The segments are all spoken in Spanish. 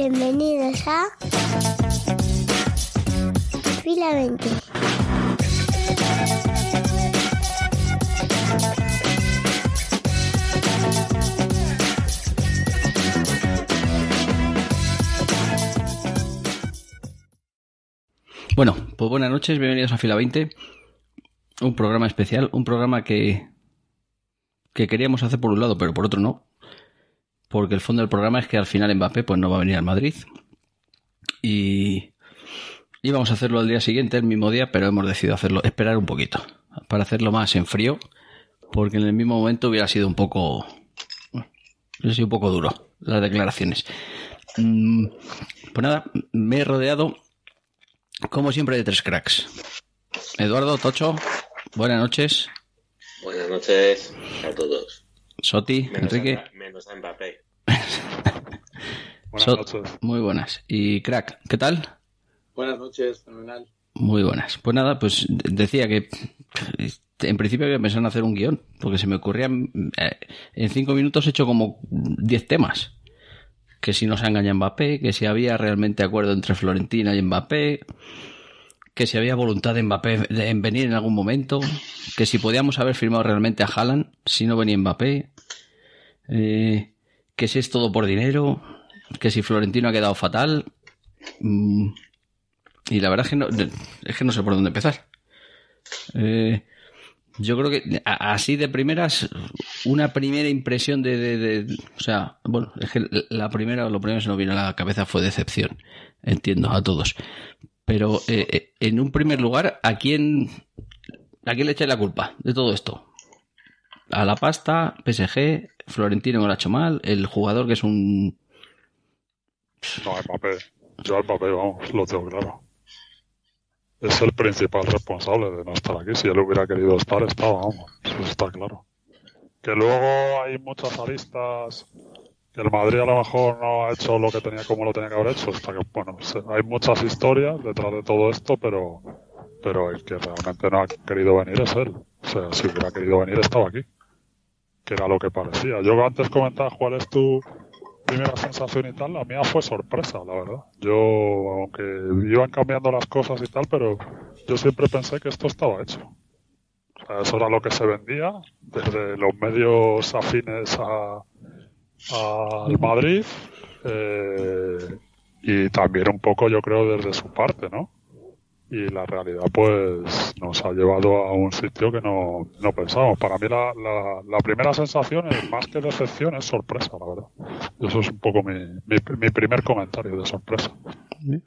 Bienvenidos a Fila 20. Bueno, pues buenas noches, bienvenidos a Fila 20. Un programa especial, un programa que, que queríamos hacer por un lado, pero por otro no. Porque el fondo del programa es que al final Mbappé pues no va a venir al Madrid. Y íbamos a hacerlo al día siguiente, el mismo día, pero hemos decidido hacerlo, esperar un poquito. Para hacerlo más en frío. Porque en el mismo momento hubiera sido un poco. Hubiera sido un poco duro las declaraciones. Mm, Pues nada, me he rodeado como siempre, de tres cracks. Eduardo, Tocho, buenas noches. Buenas noches a todos. Soti, Menos Enrique, a, menos a Mbappé. Buenas So- noches. muy buenas. Y crack, ¿qué tal? Buenas noches, fenomenal. Muy buenas. Pues nada, pues de- decía que en principio había pensado en hacer un guion, porque se me ocurrían... eh, en cinco minutos he hecho como diez temas. Que si nos engaña Mbappé, que si había realmente acuerdo entre Florentina y Mbappé, que si había voluntad de Mbappé en venir en algún momento, que si podíamos haber firmado realmente a Haaland si no venía Mbappé, eh, que si es todo por dinero, que si Florentino ha quedado fatal. mm, y la verdad es que no, es que no sé por dónde empezar. Eh, yo creo que así de primeras, una primera impresión de, de- de- o sea, bueno, es que la primera, lo primero que se nos vino a la cabeza fue decepción, entiendo, a todos. Pero eh, eh, en un primer lugar, ¿a quién, ¿a quién le echáis la culpa de todo esto? A la pasta, PSG, Florentino que lo ha hecho mal, el jugador que es un... No, Mbappé. Yo al Mbappé, vamos, lo tengo claro. Es el principal responsable de no estar aquí. Si él hubiera querido estar, estaba, vamos. Eso está claro. Que luego hay muchas aristas. El Madrid a lo mejor no ha hecho lo que tenía como lo tenía que haber hecho. Está que, bueno, hay muchas historias detrás de todo esto, pero, pero el que realmente no ha querido venir es él. O sea, si hubiera querido venir, estaba aquí. Que era lo que parecía. Yo antes comentaba cuál es tu, primera sensación y tal, la mía fue sorpresa, la verdad. Yo, aunque iban cambiando las cosas y tal, pero yo siempre pensé que esto estaba hecho. O sea, eso era lo que se vendía desde los medios afines a, al Madrid eh, y también un poco, yo creo, desde su parte, ¿no? Y la realidad, pues, nos ha llevado a un sitio que no, no pensábamos. Para mí, la, la, la primera sensación, es, más que decepción, es sorpresa, la verdad. Eso es un poco mi, mi, mi primer comentario de sorpresa.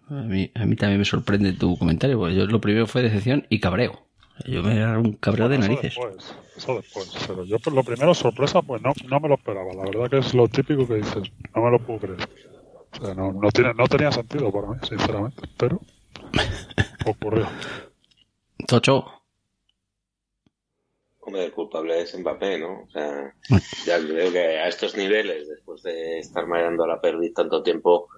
A mí, a mí también me sorprende tu comentario, porque yo lo primero fue decepción y cabreo. Yo me era un cabreo de narices. Después, eso después. Pero yo, por lo primero, sorpresa, pues no, no me lo esperaba. La verdad que es lo típico que dices. No me lo puedo creer. O sea, no, no, tiene, no tenía sentido para mí, sinceramente. Pero ocurrió. Tocho, Hombre, el culpable es Mbappé, ¿no? O sea, ya creo que a estos niveles, después de estar mareando a la perdiz tanto tiempo,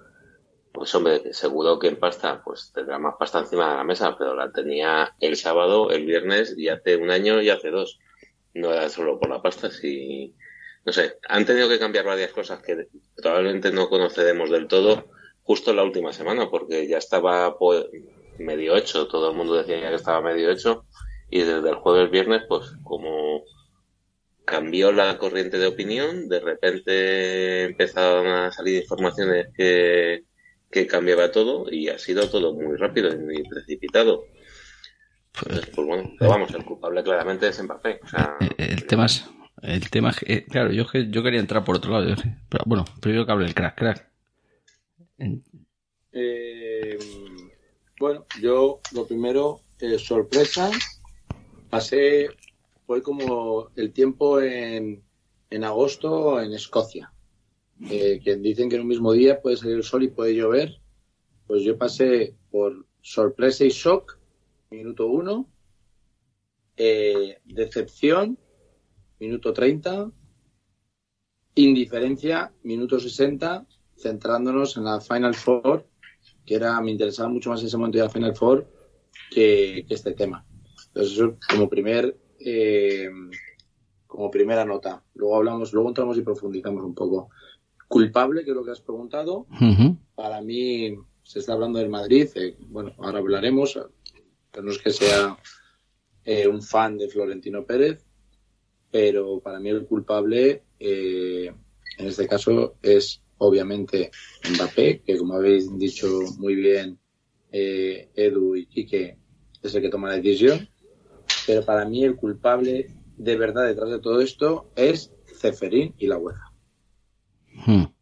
pues hombre, seguro que en pasta, pues tendrá más pasta encima de la mesa, pero la tenía el sábado, el viernes y hace un año y hace dos. No era solo por la pasta, si, no sé, han tenido que cambiar varias cosas que probablemente no conoceremos del todo justo en la última semana, porque ya estaba pues, medio hecho, todo el mundo decía ya que estaba medio hecho, y desde el jueves viernes, pues como cambió la corriente de opinión, de repente empezaron a salir informaciones que, que cambiaba todo y ha sido todo muy rápido y muy precipitado. Entonces, pues bueno, pero vamos, el culpable claramente es Mbappé. O sea, eh, el tema es. El tema es que, eh, claro, yo, que- yo quería entrar por otro lado. Pero bueno, primero que hable el crack, crack. Eh, bueno, yo lo primero, eh, sorpresa, pasé, fue como el tiempo en, en agosto en Escocia, eh, que dicen que en un mismo día puede salir el sol y puede llover, pues yo pasé por sorpresa y shock, minuto uno, eh, decepción, minuto 30, indiferencia, minuto 60, centrándonos en la Final Four, que era, me interesaba mucho más ese momento la Final Four que, que este tema. Entonces, eso como primer, eh, como primera nota. Luego hablamos, luego entramos y profundizamos un poco. culpable, que es lo que has preguntado. Para mí se está hablando del Madrid. eh, bueno, ahora hablaremos. No es que sea eh, un fan de Florentino Pérez, pero para mí el culpable eh, en este caso es obviamente Mbappé, que como habéis dicho muy bien eh, Edu y Quique es el que toma la decisión. Pero para mí el culpable de verdad detrás de todo esto es Ceferín y la UEFA. Hmm.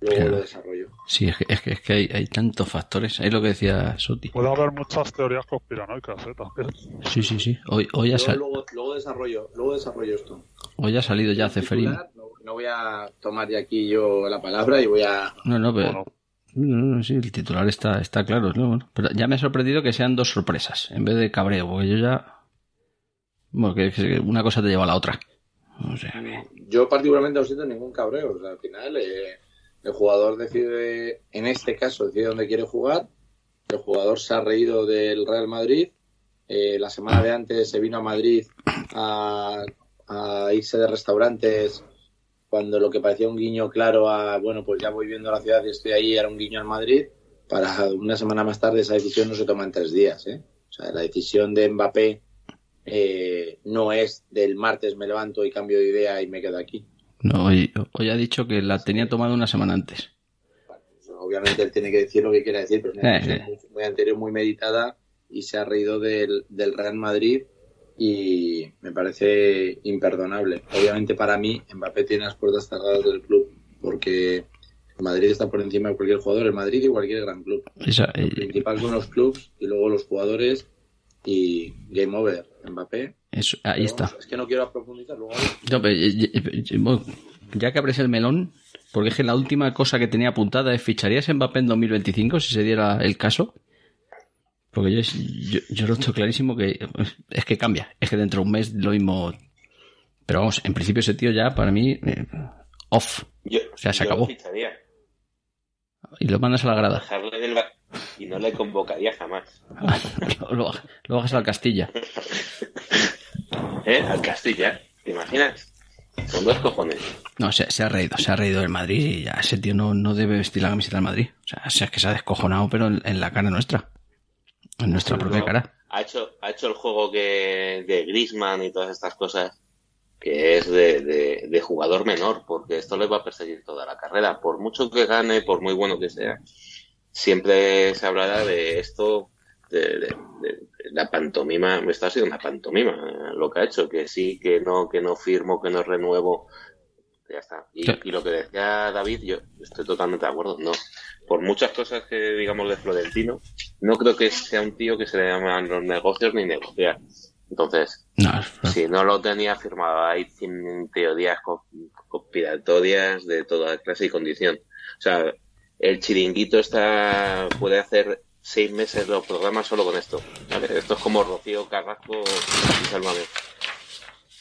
Luego Claro. lo desarrollo. Sí, es que, es que, es que hay, hay tantos factores. Es lo que decía Soti. Puede haber muchas teorías conspiranoicas, ¿eh? También. Sí, sí, sí. Hoy, hoy, ha, Luego, sal- luego, luego desarrollo, luego desarrollo esto. hoy ha salido ya Ceferín. No, no voy a tomar ya aquí yo la palabra y voy a No, no, pero... Bueno, No, no, no, sí, el titular está, está claro. ¿no? Bueno, pero ya me ha sorprendido que sean dos sorpresas en vez de cabreo, porque yo ya. Bueno, que, que una cosa te lleva a la otra. O sea, que- Yo particularmente no siento ningún cabreo. O sea, al final eh, el jugador decide, en este caso, decide dónde quiere jugar. El jugador se ha reído del Real Madrid. Eh, la semana de antes se vino a Madrid a, a irse de restaurantes cuando lo que parecía un guiño claro a, bueno, pues ya voy viendo la ciudad y estoy ahí, era un guiño al Madrid. Para una semana más tarde esa decisión no se toma en tres días. ¿eh? O sea, la decisión de Mbappé eh, no es del martes me levanto y cambio de idea y me quedo aquí. No, hoy, hoy ha dicho que la tenía tomada una semana antes. Obviamente él tiene que decir lo que quiera decir, pero es una Eh, eh. muy, muy anterior, muy meditada y se ha reído del, del Real Madrid y me parece imperdonable. Obviamente para mí Mbappé tiene las puertas cerradas del club porque Madrid está por encima de cualquier jugador, el Madrid y cualquier gran club. Esa, Lo eh, principal son los clubs y luego los jugadores y game over, Mbappé. Eso- ahí Pero está. vamos, Es que no quiero profundizar luego. No, pero, eh, eh, eh, ya que abres el melón, porque es que la última cosa que tenía apuntada es ¿ficharías a Mbappé en 2025 si se diera el caso? Porque yo, yo, yo lo tengo clarísimo que es que cambia, es que dentro de un mes lo mismo. Pero vamos, en principio ese tío ya para mí eh, off Yo, O sea, se yo acabó. lo ficharía. y lo mandas a la grada. Del y no le convocaría jamás. lo, lo, lo bajas al Castilla. ¿Eh? Al Castilla. ¿Te imaginas? Con dos cojones. No, se, se ha reído, se ha reído del Madrid y ya ese tío no, no debe vestir la camiseta del Madrid. O sea, es que se ha descojonado, pero en, en la cara nuestra. En nuestra propia cara. Ha hecho, ha hecho el juego que de Grisman y todas estas cosas, que es de, de, de jugador menor, porque esto le va a perseguir toda la carrera. Por mucho que gane, por muy bueno que sea, siempre se hablará de esto, de la pantomima. Esto ha sido una pantomima lo que ha hecho, que sí, que no, que no firmo, que no renuevo. Ya está. Y, lo que decía David, yo estoy totalmente de acuerdo. No, por muchas cosas que digamos de Florentino, no creo que sea un tío que se le llaman los negocios ni negociar. Entonces, No, si no lo tenía firmado, hay teorías co- conspiratorias de toda clase y condición. O sea, el chiringuito está puede hacer seis meses los programas solo con esto. ¿vale? Esto es como Rocío Carrasco y Sálvame.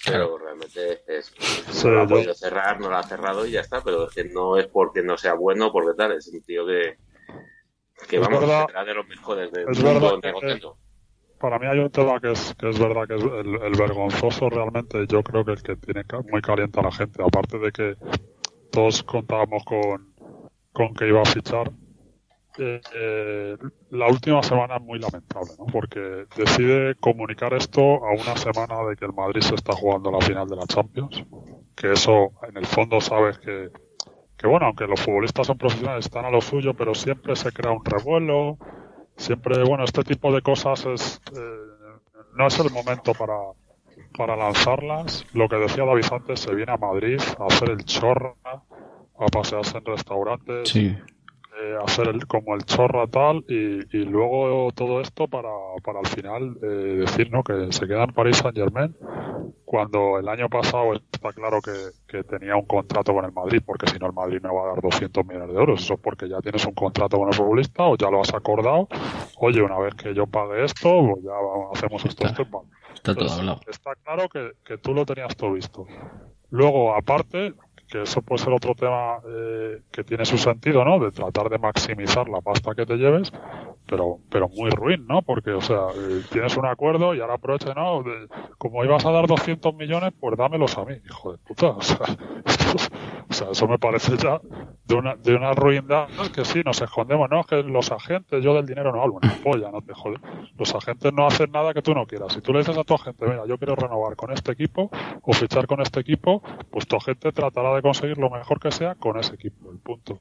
Pero realmente es, no lo ha podido cerrar, no lo ha cerrado y ya está, pero es que no es porque no sea bueno, porque tal, es un tío que, que Es vamos, verdad- será de los mejores del es mundo verdad que- negociando. Para mí hay un tema que es, que es verdad que es el, el vergonzoso realmente, yo creo que el que tiene muy caliente a la gente, aparte de que todos contábamos con, con que iba a fichar, eh, eh, la última semana es muy lamentable, ¿no? Porque decide comunicar esto a una semana de que el Madrid se está jugando la final de la Champions, que eso en el fondo sabes que, que bueno, aunque los futbolistas son profesionales, están a lo suyo, pero siempre se crea un revuelo, siempre, bueno, este tipo de cosas es, eh, no es el momento para, para lanzarlas. Lo que decía David antes, se viene a Madrid a hacer el chorra, a pasearse en restaurantes, sí. Eh, hacer el, como el chorra tal, y, y luego todo esto para, para al final eh, decir ¿no? que se queda en París Saint Germain, cuando el año pasado está claro que, que tenía un contrato con el Madrid, porque si no el Madrid no va a dar 200 millones de euros, eso es porque ya tienes un contrato con el futbolista o ya lo has acordado, oye, una vez que yo pague esto, pues ya vamos, hacemos esto, Está- esto, vale. Está todo Entonces, hablado. Está claro que, que tú lo tenías todo visto. Luego, aparte, que eso puede ser otro tema eh, que tiene su sentido, ¿no? De tratar de maximizar la pasta que te lleves, pero, pero muy ruin, ¿no? Porque, o sea, eh, tienes un acuerdo y ahora aprovecha, ¿no? De- como ibas a dar 200 millones, pues dámelos a mí, hijo de puta. O sea, esto- sea, eso me parece ya de una, de una ruindad que sí, nos escondemos, no, que los agentes, yo del dinero no hablo, una polla, no te jodes. Los agentes no hacen nada que tú no quieras. Si tú le dices a tu agente, mira, yo quiero renovar con este equipo o fichar con este equipo, pues tu agente tratará de conseguir lo mejor que sea con ese equipo, el punto.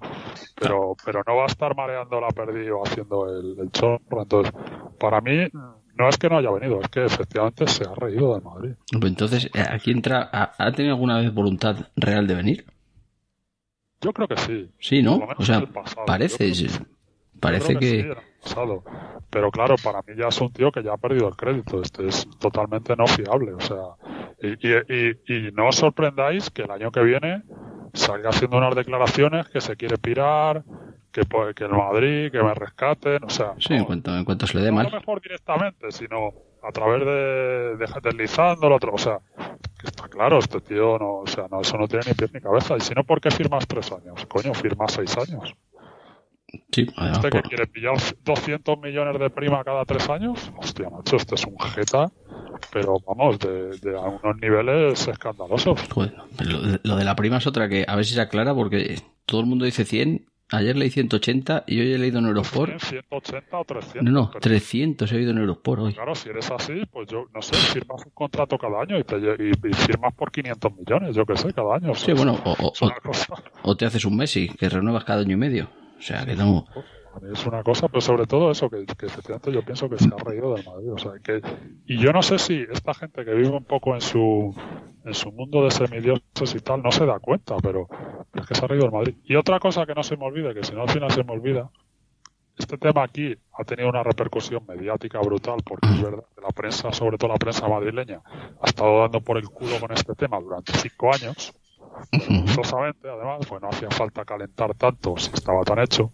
Pero, pero no va a estar mareando la perdido haciendo el, chorro. Entonces, para mí, no es que no haya venido, es que efectivamente se ha reído de Madrid. Entonces, eh, aquí entra, ¿ha, ha tenido alguna vez voluntad real de venir? Yo creo que sí. Sí, ¿no? O sea, parece, que sí. parece creo que... sí, pasado. Pero claro, para mí ya es un tío que ya ha perdido el crédito. Este es totalmente no fiable. O sea, y, y, y, y no os sorprendáis que el año que viene salga haciendo unas declaraciones que se quiere pirar, que, pues, que el Madrid, que me rescaten. O sea, Sí, en no, cuanto, en cuanto se le dé no mal. mejor directamente, sino a través de, de deslizándolo, otro, o sea, que está claro, este tío no, o sea, no, eso no tiene ni pie ni cabeza. Y si no, ¿por qué firmas tres años? Coño, firmas seis años. Sí, además, ¿Este que quiere pillar 200 millones de prima cada tres años? Hostia, macho, este es un jeta, pero vamos, de, de a unos niveles escandalosos. joder, lo, lo de la prima es otra que a ver si se aclara porque todo el mundo dice 100. Ayer leí 180 y hoy he leído en Eurosport. 180 o 300. No, no, pero 300 he oído en Eurosport hoy. Claro, si eres así, pues yo, no sé, firmas un contrato cada año y, te, y, y firmas por 500 millones, yo qué sé, cada año. Sí, Es- bueno, o, o- o te haces un Messi, que renuevas cada año y medio. O sea, que no... es una cosa, pero sobre todo eso, que, que efectivamente yo pienso que se ha reído del Madrid. O sea, que, y yo no sé si esta gente que vive un poco en su, en su mundo de semidioses y tal no se da cuenta, pero, es que se ha reído del Madrid. Y otra cosa que no se me olvide, que si no al final se me olvida, este tema aquí ha tenido una repercusión mediática brutal, porque es verdad que la prensa, sobre todo la prensa madrileña, ha estado dando por el culo con este tema durante cinco años. Además, pues no hacía falta calentar tanto si estaba tan hecho.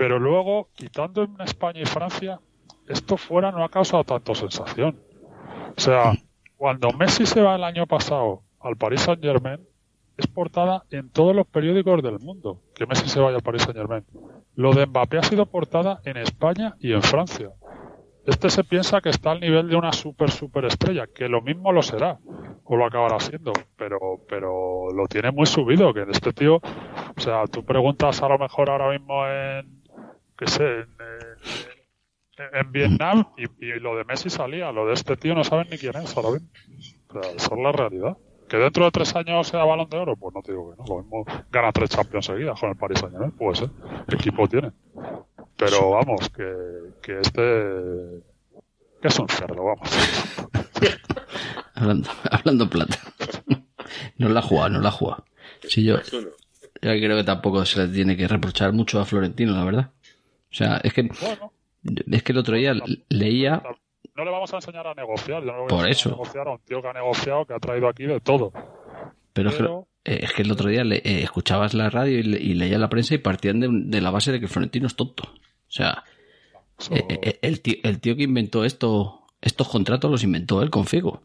Pero luego, quitando en España y Francia, esto fuera no ha causado tanto sensación. O sea, cuando Messi se va el año pasado al Paris Saint Germain, es portada en todos los periódicos del mundo que Messi se vaya al Paris Saint Germain. Lo de Mbappé ha sido portada en España y en Francia. Este se piensa que está al nivel de una super super estrella, que lo mismo lo será, o lo acabará siendo, pero, pero lo tiene muy subido, que este tío, o sea, tú preguntas a lo mejor ahora mismo en, qué sé, en, en- en Vietnam y, y lo de Messi salía, lo de este tío no saben ni quién es ahora mismo. O sea, esa es la realidad. Que dentro de tres años sea balón de oro, pues no te digo que no. Lo mismo gana tres Champions seguidas con el Paris Saint Germain, puede ser. ¿Qué equipo tiene? Pero vamos, que, que este. que es un cerdo, vamos. Hablando, hablando en plata. No la ha jugado, no la ha jugado. Sí, yo, yo creo que tampoco se le tiene que reprochar mucho a Florentino, la verdad. O sea, es que, Bueno, es que el otro día leía, no le vamos a enseñar a negociar. Yo no le voy Por a eso. a negociar a un tío que ha negociado, que ha traído aquí de todo. pero es que, eh, es que el otro día le- eh, escuchabas la radio y, le- y leía la prensa y partían de, de la base de que Florentino es tonto. O sea, eh, eh, el, tío, el tío que inventó esto, estos contratos los inventó él con Figo.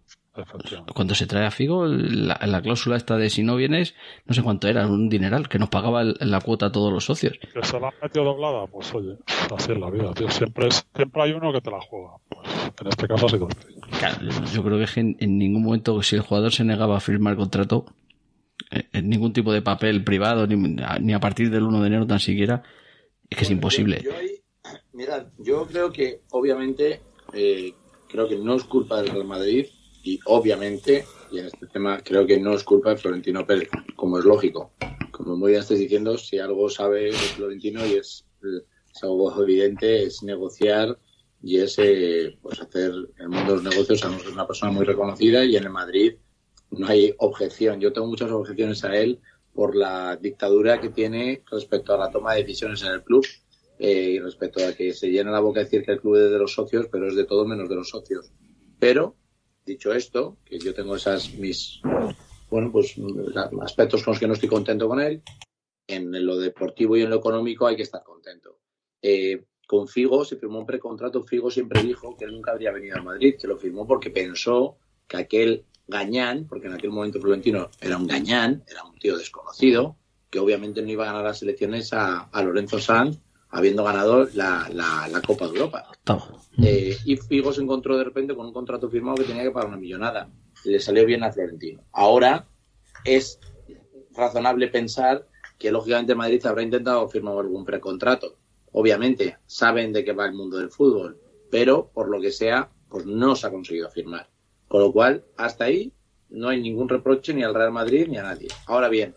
Cuando se trae a Figo, la, la cláusula esta de si no vienes, no sé cuánto era, un dineral, que nos pagaba el- la cuota a todos los socios. Que se la han metido doblada, pues oye, así es la vida, tío. Siempre, es- siempre hay uno que te la juega. Pues en este caso ha sido el. Claro, yo creo que es que en, en ningún momento, si el jugador se negaba a firmar contrato, eh, en ningún tipo de papel privado, ni, ni a partir del 1 de enero tan siquiera, es que es imposible. Yo, yo ahí- mirad, yo creo que obviamente eh, creo que no es culpa del Real Madrid y obviamente, y en este tema creo que no es culpa de Florentino Pérez, como es lógico. Como muy bien estáis diciendo, si algo sabe Florentino y es, algo evidente, es negociar y es eh, pues hacer el mundo de los negocios, es una persona muy reconocida y en el Madrid no hay objeción. Yo tengo muchas objeciones a él por la dictadura que tiene respecto a la toma de decisiones en el club eh, y respecto a que se llena la boca de decir que el club es de los socios, pero es de todo menos de los socios. Pero, dicho esto, que yo tengo esas mis, bueno, pues aspectos con los que no estoy contento con él, en lo deportivo y en lo económico hay que estar contento. Eh, con Figo se firmó un precontrato. Figo siempre dijo que él nunca habría venido a Madrid, que lo firmó porque pensó que aquel gañán, porque en aquel momento Florentino era un gañán, era un tío desconocido, que obviamente no iba a ganar las elecciones a, a Lorenzo Sanz, habiendo ganado la, la, la Copa de Europa. Eh, y Figo se encontró de repente con un contrato firmado que tenía que pagar una millonada. Le salió bien a Florentino. Ahora es razonable pensar que lógicamente Madrid habrá intentado firmar algún precontrato. Obviamente, saben de qué va el mundo del fútbol, pero por lo que sea, pues no se ha conseguido firmar. Con lo cual, hasta ahí no hay ningún reproche ni al Real Madrid ni a nadie. Ahora bien,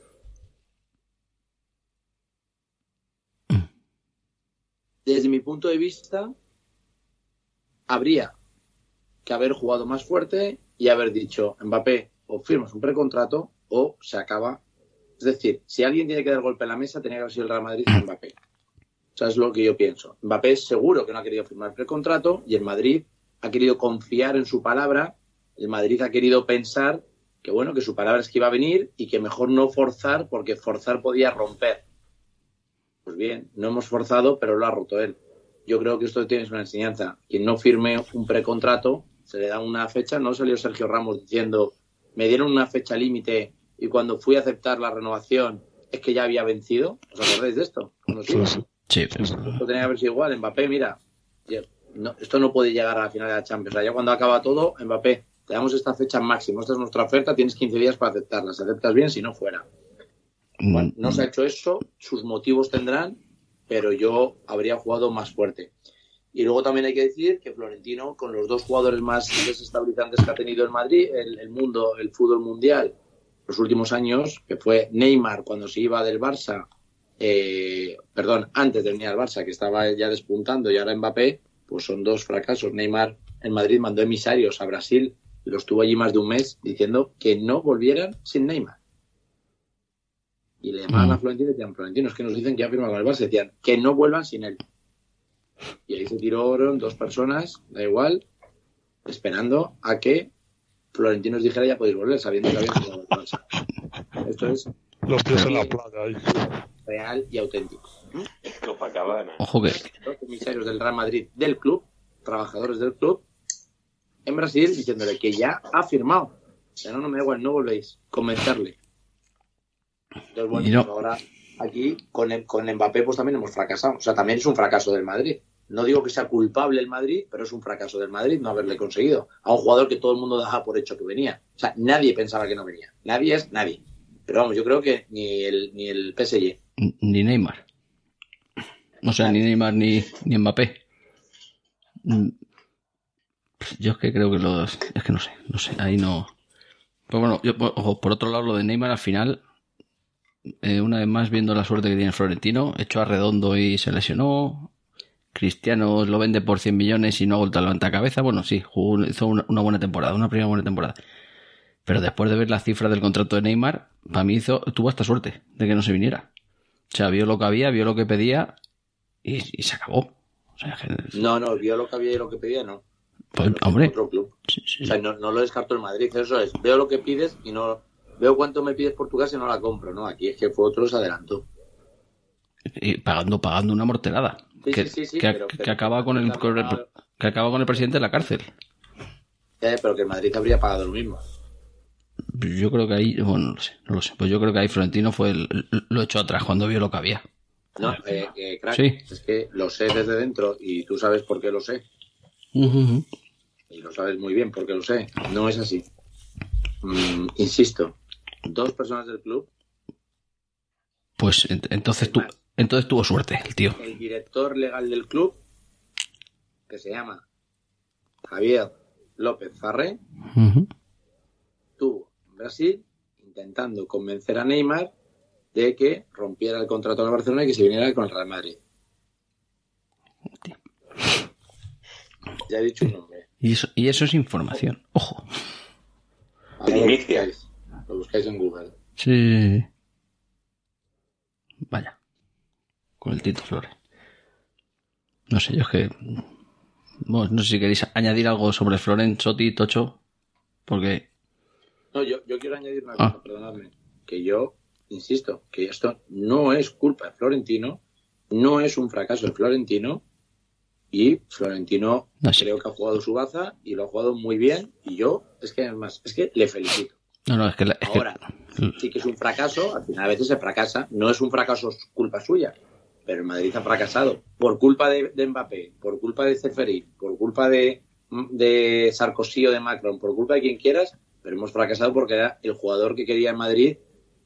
desde mi punto de vista, habría que haber jugado más fuerte y haber dicho, Mbappé, o firmas un precontrato o se acaba. Es decir, si alguien tiene que dar golpe en la mesa, tenía que haber sido el Real Madrid o Mbappé. O sea, es lo que yo pienso. Mbappé seguro que no ha querido firmar precontrato y el Madrid ha querido confiar en su palabra. El Madrid ha querido pensar que bueno, que su palabra es que iba a venir y que mejor no forzar porque forzar podía romper. Pues bien, no hemos forzado, pero lo ha roto él. Yo creo que esto tiene una enseñanza. Quien no firme un precontrato, se le da una fecha. No salió Sergio Ramos diciendo, me dieron una fecha límite y cuando fui a aceptar la renovación es que ya había vencido. ¿Os acordáis de esto? Sí, sí. Esto tenía que haber sido igual. Mbappé, mira, esto no puede llegar a la final de la Champions. O sea, ya cuando acaba todo, Mbappé, te damos esta fecha máxima, esta es nuestra oferta, tienes 15 días para aceptarla. Si aceptas bien, si no, fuera. Bueno, no se ha hecho eso, sus motivos tendrán, pero yo habría jugado más fuerte. Y luego también hay que decir que Florentino, con los dos jugadores más desestabilizantes que ha tenido el Madrid, el, mundo, el fútbol mundial, los últimos años, que fue Neymar cuando se iba del Barça, eh, perdón, antes de venir al Barça, que estaba ya despuntando, y ahora Mbappé, pues son dos fracasos. Neymar en Madrid mandó emisarios a Brasil, los tuvo allí más de un mes, diciendo que no volvieran sin Neymar. Y le llamaban a mm. Florentino y decían, Florentino, es que nos dicen que ya firma con el Barça, decían que no vuelvan sin él. Y ahí se tiraron dos personas, da igual, esperando a que Florentino nos dijera ya podéis volver, sabiendo que había firmado el Barça. Esto es los pies en la playa ahí. Real y auténtico. Ojo que. Los comisarios del Real Madrid del club, trabajadores del club, en Brasil, diciéndole que ya ha firmado. Sea, no, no me da igual, no volvéis. Comentarle. Entonces, bueno, pues ahora aquí con, con Mbappé pues también hemos fracasado. O sea, también es un fracaso del Madrid. No digo que sea culpable el Madrid, pero es un fracaso del Madrid no haberle conseguido a un jugador que todo el mundo daba por hecho que venía. O sea, nadie pensaba que no venía. Nadie es nadie. Pero vamos, yo creo que ni el, ni el PSG. Ni Neymar. O sea, ni Neymar ni, ni Mbappé. Mm. Yo es que creo que los. Es que no sé, no sé, ahí no. Pero bueno, yo, ojo, por otro lado, lo de Neymar al final eh, una vez más viendo la suerte que tiene Florentino, echó a redondo y se lesionó. Cristiano lo vende por 100 millones y no ha vuelto a levantar cabeza. Bueno, sí, hizo una, buena temporada, una primera buena temporada. Pero después de ver la cifra del contrato de Neymar, para mí hizo, tuvo esta suerte de que no se viniera. O sea, vio lo que había, vio lo que pedía y, se acabó. No, no, vio lo que había y lo que pedía, no. Pues, hombre. O sea, no, no, lo descartó el Madrid, eso es. Veo lo que pides y no, veo cuánto me pides por tu casa y no la compro, ¿no? Aquí es que fue otro se adelantó. Y pagando, pagando una morterada. que, que, acaba con el, que acaba con el presidente de la cárcel. Eh, pero que el Madrid habría pagado lo mismo. Yo creo que ahí, bueno, no lo sé, no lo sé. Pues yo creo que ahí Florentino fue lo echó atrás cuando vio lo que había. No, eh, eh crack, es que lo sé desde dentro y tú sabes por qué lo sé. Y lo sabes muy bien por qué lo sé. No es así. Mm, insisto, dos personas del club. Pues entonces, tu, entonces tuvo suerte el tío. El director legal del club, que se llama Javier López Farré, estuvo en Brasil intentando convencer a Neymar de que rompiera el contrato con Barcelona y que se viniera con el Real Madrid. Ya he dicho un nombre. Y eso, y eso es información. Ojo. Lo buscáis en Google. Sí. Vaya. Con el Tito Flores. No sé, yo es que. no sé si queréis añadir algo sobre Florent, Soti, Tocho. Porque. No, yo, yo quiero añadir una cosa, ah. perdonadme. Que yo, insisto, que esto no es culpa de Florentino, no es un fracaso de Florentino. Y Florentino creo que ha jugado su baza y lo ha jugado muy bien. Y yo, es que además, es que le felicito. No, no, es que, Ahora, sí que es un fracaso, al final a veces se fracasa, no es un fracaso culpa suya, pero el Madrid ha fracasado por culpa de, Mbappé, por culpa de Ceferín, por culpa de, de Sarkozy o de Macron, por culpa de quien quieras, pero hemos fracasado porque era el jugador que quería en Madrid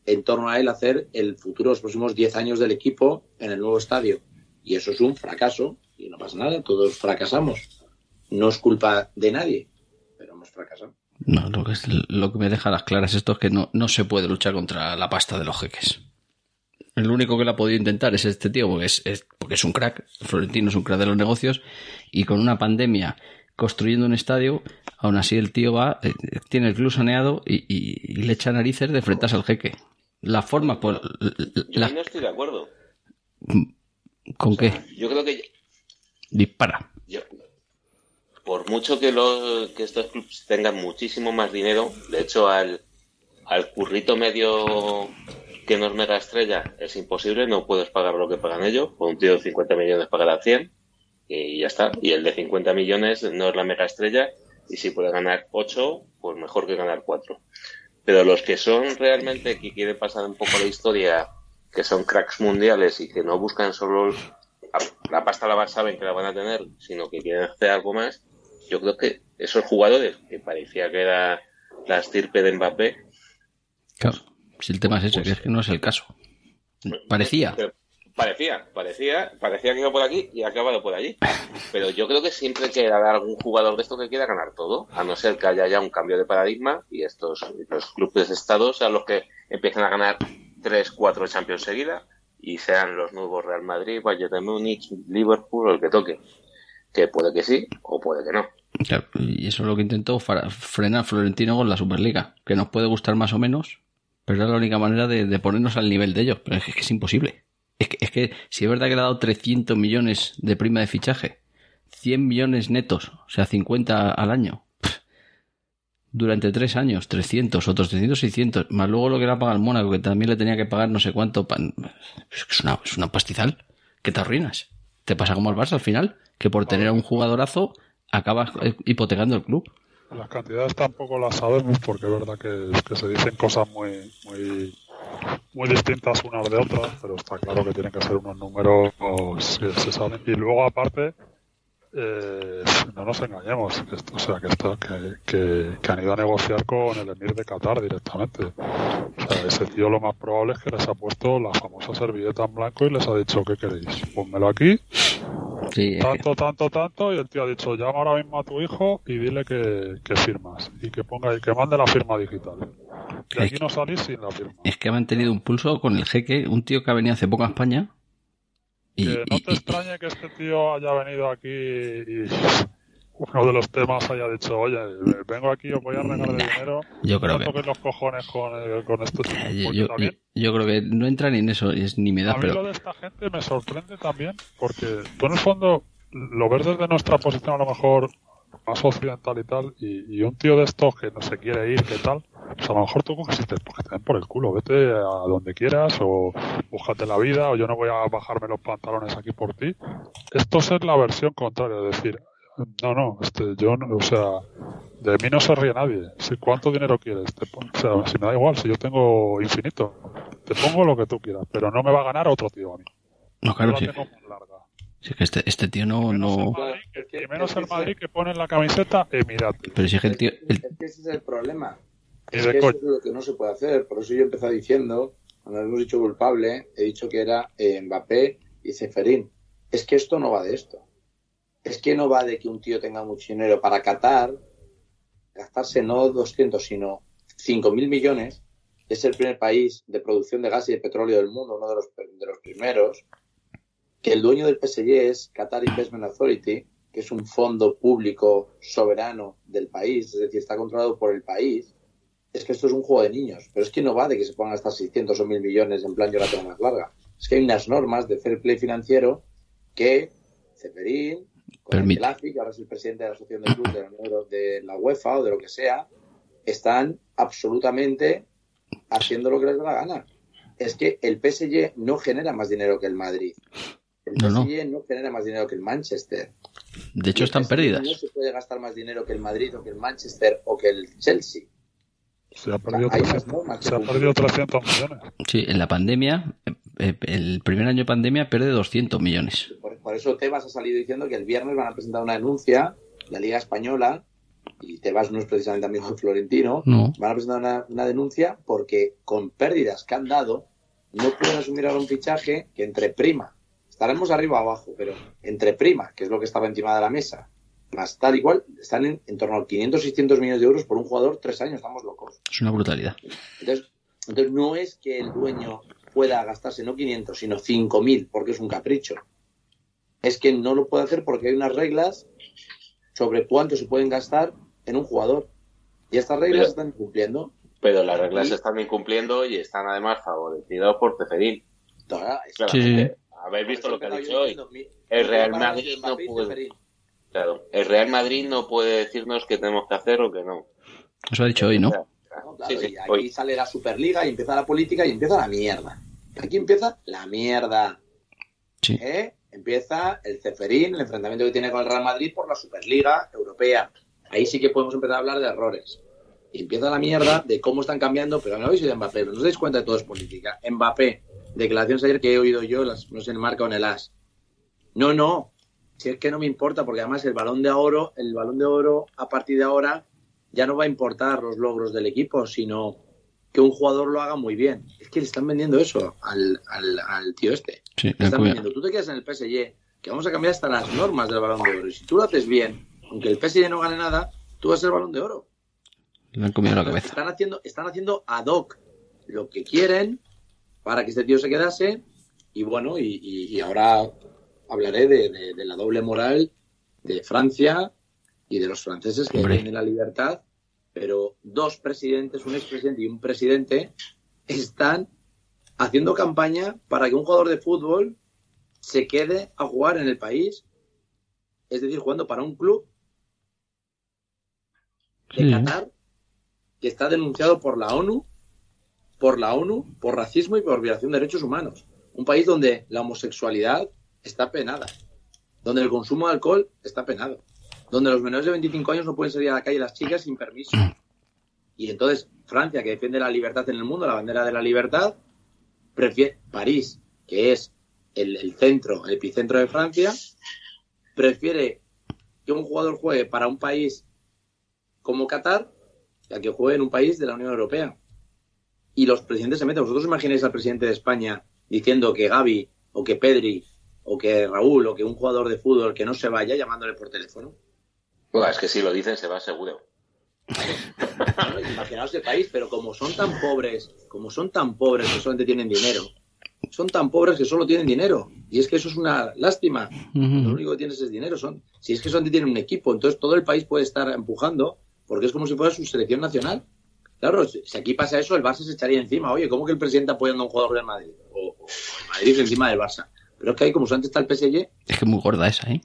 en torno a él hacer el futuro, los próximos 10 años del equipo en el nuevo estadio. Y eso es un fracaso y no pasa nada, todos fracasamos. No es culpa de nadie, pero hemos fracasado. No, lo que, es, lo que me deja las claras esto es que no, no se puede luchar contra la pasta de los jeques. El único que lo ha podido intentar es este tío, porque es, es, porque es un crack. Florentino es un crack de los negocios. Y con una pandemia construyendo un estadio, aún así el tío va, eh, tiene el club saneado y, y, y le echa narices de frentas al jeque. La forma, pues. Yo La, no estoy de acuerdo. ¿Con qué? Yo creo que Dispara. Por mucho que, los, que estos clubes tengan muchísimo más dinero, de hecho al, al currito medio que no es mega estrella es imposible, no puedes pagar lo que pagan ellos, por un tío de 50 millones pagará 100 y ya está. Y el de 50 millones no es la mega estrella y si puede ganar 8, pues mejor que ganar 4. Pero los que son realmente que quieren pasar un poco la historia, que son cracks mundiales y que no buscan solo la pasta la saben que la van a tener, sino que quieren hacer algo más, yo creo que esos jugadores que parecía que era la estirpe de Mbappé, Claro. Si el tema es ese, que es que no es el caso. Parecía. Parecía, parecía, parecía que iba por aquí y ha acabado por allí. Pero yo creo que siempre quedará algún jugador de esto que quiera ganar todo, a no ser que haya ya un cambio de paradigma y estos los clubes de estados sean los que empiezan a ganar 3, 4 Champions seguida y sean los nuevos Real Madrid, Bayern de Múnich, Liverpool o el que toque. Que puede que sí o puede que no. Y eso es lo que intentó frenar Florentino con la Superliga, que nos puede gustar más o menos, pero es la única manera de, ponernos al nivel de ellos. Pero es que es, imposible. Es que, es que si es verdad que le ha dado 300 millones de prima de fichaje, 100 millones netos, o sea, 50 al año, durante tres años, 300, otros 300, 600, más luego lo que le ha pagado el Mónaco, que también le tenía que pagar no sé cuánto. pa- Es que es una, es una pastizal que te arruinas. Te pasa como al Barça al final, que por tener a un jugadorazo acabas eh, hipotecando el club. Las cantidades tampoco las sabemos porque es verdad que, se dicen cosas muy, muy, muy distintas unas de otras, pero está claro que tienen que ser unos números que se salen. Y luego aparte, eh, no nos engañemos, o sea, que, que, que, que han ido a negociar con el emir de Qatar directamente. O sea, ese tío lo más probable es que les ha puesto la famosa servilleta en blanco y les ha dicho, ¿qué queréis? Pónmelo aquí Sí, tanto, tanto, tanto, y el tío ha dicho, llama ahora mismo a tu hijo y dile que, que firmas y que ponga y que mande la firma digital. De aquí no salís sin la firma. es que ha mantenido un pulso con el jeque, un tío que ha venido hace poco a España. Y, Que no te y- extrañe que este tío haya venido aquí y uno de los temas haya dicho, oye, vengo aquí, os voy a regalar de dinero. yo creo no que- los cojones con, eh, con esto. eh, yo, yo- yo creo que no entra ni en eso, es ni me da, a mí lo pero de esta gente me sorprende también porque tú en el fondo lo ves desde nuestra posición a lo mejor más occidental y tal y, y un tío de estos que no se quiere ir, que tal, pues a lo mejor tú coges y te, pues te den por el culo, vete a donde quieras o búscate la vida o yo no voy a bajarme los pantalones aquí por ti. Esto es la versión contraria, es decir, no, no, este, yo, no, o sea, de mí no se ríe nadie. Si, ¿Cuánto dinero quieres? Te o sea, si me da igual, si yo tengo infinito, te pongo lo que tú quieras, pero no me va a ganar otro tío a mí. no, claro, la sí, tengo más larga. sí que este, este tío no, Menos el no, Madrid, que- y menos el Madrid que pone en la camiseta Emirates. pero si es que el tío, el- Es que ese es el problema. Es de que eso es lo que no se puede hacer. Por eso yo he empezado diciendo, cuando hemos dicho culpable, he dicho que era eh, Mbappé y Ceferín. Es que esto no va de esto. Es que no va de que un tío tenga mucho dinero para Qatar, gastarse no 200, sino 5.000 millones. Es el primer país de producción de gas y de petróleo del mundo, uno de los, de los primeros. Que el dueño del PSG es Qatar Investment Authority, que es un fondo público soberano del país, es decir, está controlado por el país es que esto es un juego de niños, pero es que no va de que se pongan hasta 600 o 1000 millones en plan yo la tengo más larga. Es que hay unas normas de fair play financiero que Ceferín, con Permite. el AFI, que ahora es el presidente de la Asociación de Clubes de la, de la UEFA o de lo que sea, están absolutamente haciendo lo que les da la gana. Es que el PSG no genera más dinero que el Madrid. El No, no. PSG no genera más dinero que el Manchester. de hecho están PSG perdidas. No se puede gastar más dinero que el Madrid o que el Manchester o que el Chelsea. Se ha perdido, hay más 300, normas que se ha perdido 300 millones. Sí, en la pandemia, el primer año de pandemia pierde 200 millones. Por, por eso Tebas ha salido diciendo que el viernes van a presentar una denuncia, la Liga Española, y Tebas no es precisamente amigo de Florentino, No. van a presentar una, una denuncia porque con pérdidas que han dado no pueden asumir ahora un fichaje que entre prima, estaremos arriba o abajo, pero entre prima, que es lo que estaba encima de la mesa, más tal y cual, están en, en torno a 500, 600 millones de euros por un jugador tres años, estamos locos. Es una brutalidad. Entonces, entonces no es que el dueño pueda gastarse no 500, sino 5.000, porque es un capricho. Es que no lo puede hacer porque hay unas reglas sobre cuánto se pueden gastar en un jugador. Y estas reglas Pero- se están cumpliendo. Pero las reglas se están incumpliendo y están además favorecidos por Claramente. Habéis visto lo que ha dicho hoy. El Real Madrid no puede-. Claro, el Real Madrid no puede decirnos qué tenemos que hacer o que no. Eso ha dicho hoy, ¿no? No, claro, Sí, sí, y aquí hoy. sale la Superliga y empieza la política y empieza la mierda. Aquí empieza la mierda. Sí. ¿eh? Empieza el Ceferín, el enfrentamiento que tiene con el Real Madrid por la Superliga Europea. Ahí sí que podemos empezar a hablar de errores. Y empieza la mierda de cómo están cambiando, pero no habéis oído de Mbappé, pero no os dais cuenta de todo es política. Mbappé, declaraciones ayer que he oído yo, las, no sé en marca o en el as. No, no, si es que no me importa, porque además el balón de oro, el balón de oro a partir de ahora ya no va a importar los logros del equipo, sino que un jugador lo haga muy bien. Es que le están vendiendo eso al, al, al tío este. Sí, Le están vendiendo. Tú te quedas en el PSG, que vamos a cambiar hasta las normas del balón de oro. Y si tú lo haces bien, aunque el PSG no gane nada, tú vas a ser el balón de oro. Le han comido la cabeza. Están haciendo, están haciendo ad hoc lo que quieren para que este tío se quedase. Y bueno, y, y- y ahora hablaré de, de- de la doble moral de Francia y de los franceses que tienen la libertad. Pero dos presidentes, un expresidente y un presidente, están haciendo campaña para que un jugador de fútbol se quede a jugar en el país. Es decir, jugando para un club de Sí. Qatar que está denunciado por la ONU, por la ONU, por racismo y por violación de derechos humanos. Un país donde la homosexualidad está penada, donde el consumo de alcohol está penado, donde los menores de 25 años no pueden salir a la calle las chicas sin permiso. Y entonces Francia, que defiende la libertad en el mundo, la bandera de la libertad, prefiere París, que es el, el centro, el epicentro de Francia, prefiere que un jugador juegue para un país como Qatar que a que juegue en un país de la Unión Europea. Y los presidentes se meten. ¿Vosotros imagináis al presidente de España diciendo que Gaby o que Pedri o que Raúl o que un jugador de fútbol que no se vaya llamándole por teléfono? Bueno, es que si lo dicen se va seguro. Imaginaos el país, pero como son tan pobres, como son tan pobres que solamente tienen dinero, son tan pobres que solo tienen dinero. Y es que eso es una lástima. Lo único que tienes es dinero. Son, si es que solamente tienen un equipo, entonces todo el país puede estar empujando porque es como si fuera su selección nacional. Claro, si aquí pasa eso, el Barça se echaría encima. Oye, ¿cómo que el presidente apoyando a un jugador del Madrid? O, o el Madrid encima del Barça. Pero es que ahí, como solamente está el PSG, Es que es muy gorda esa, ¿eh?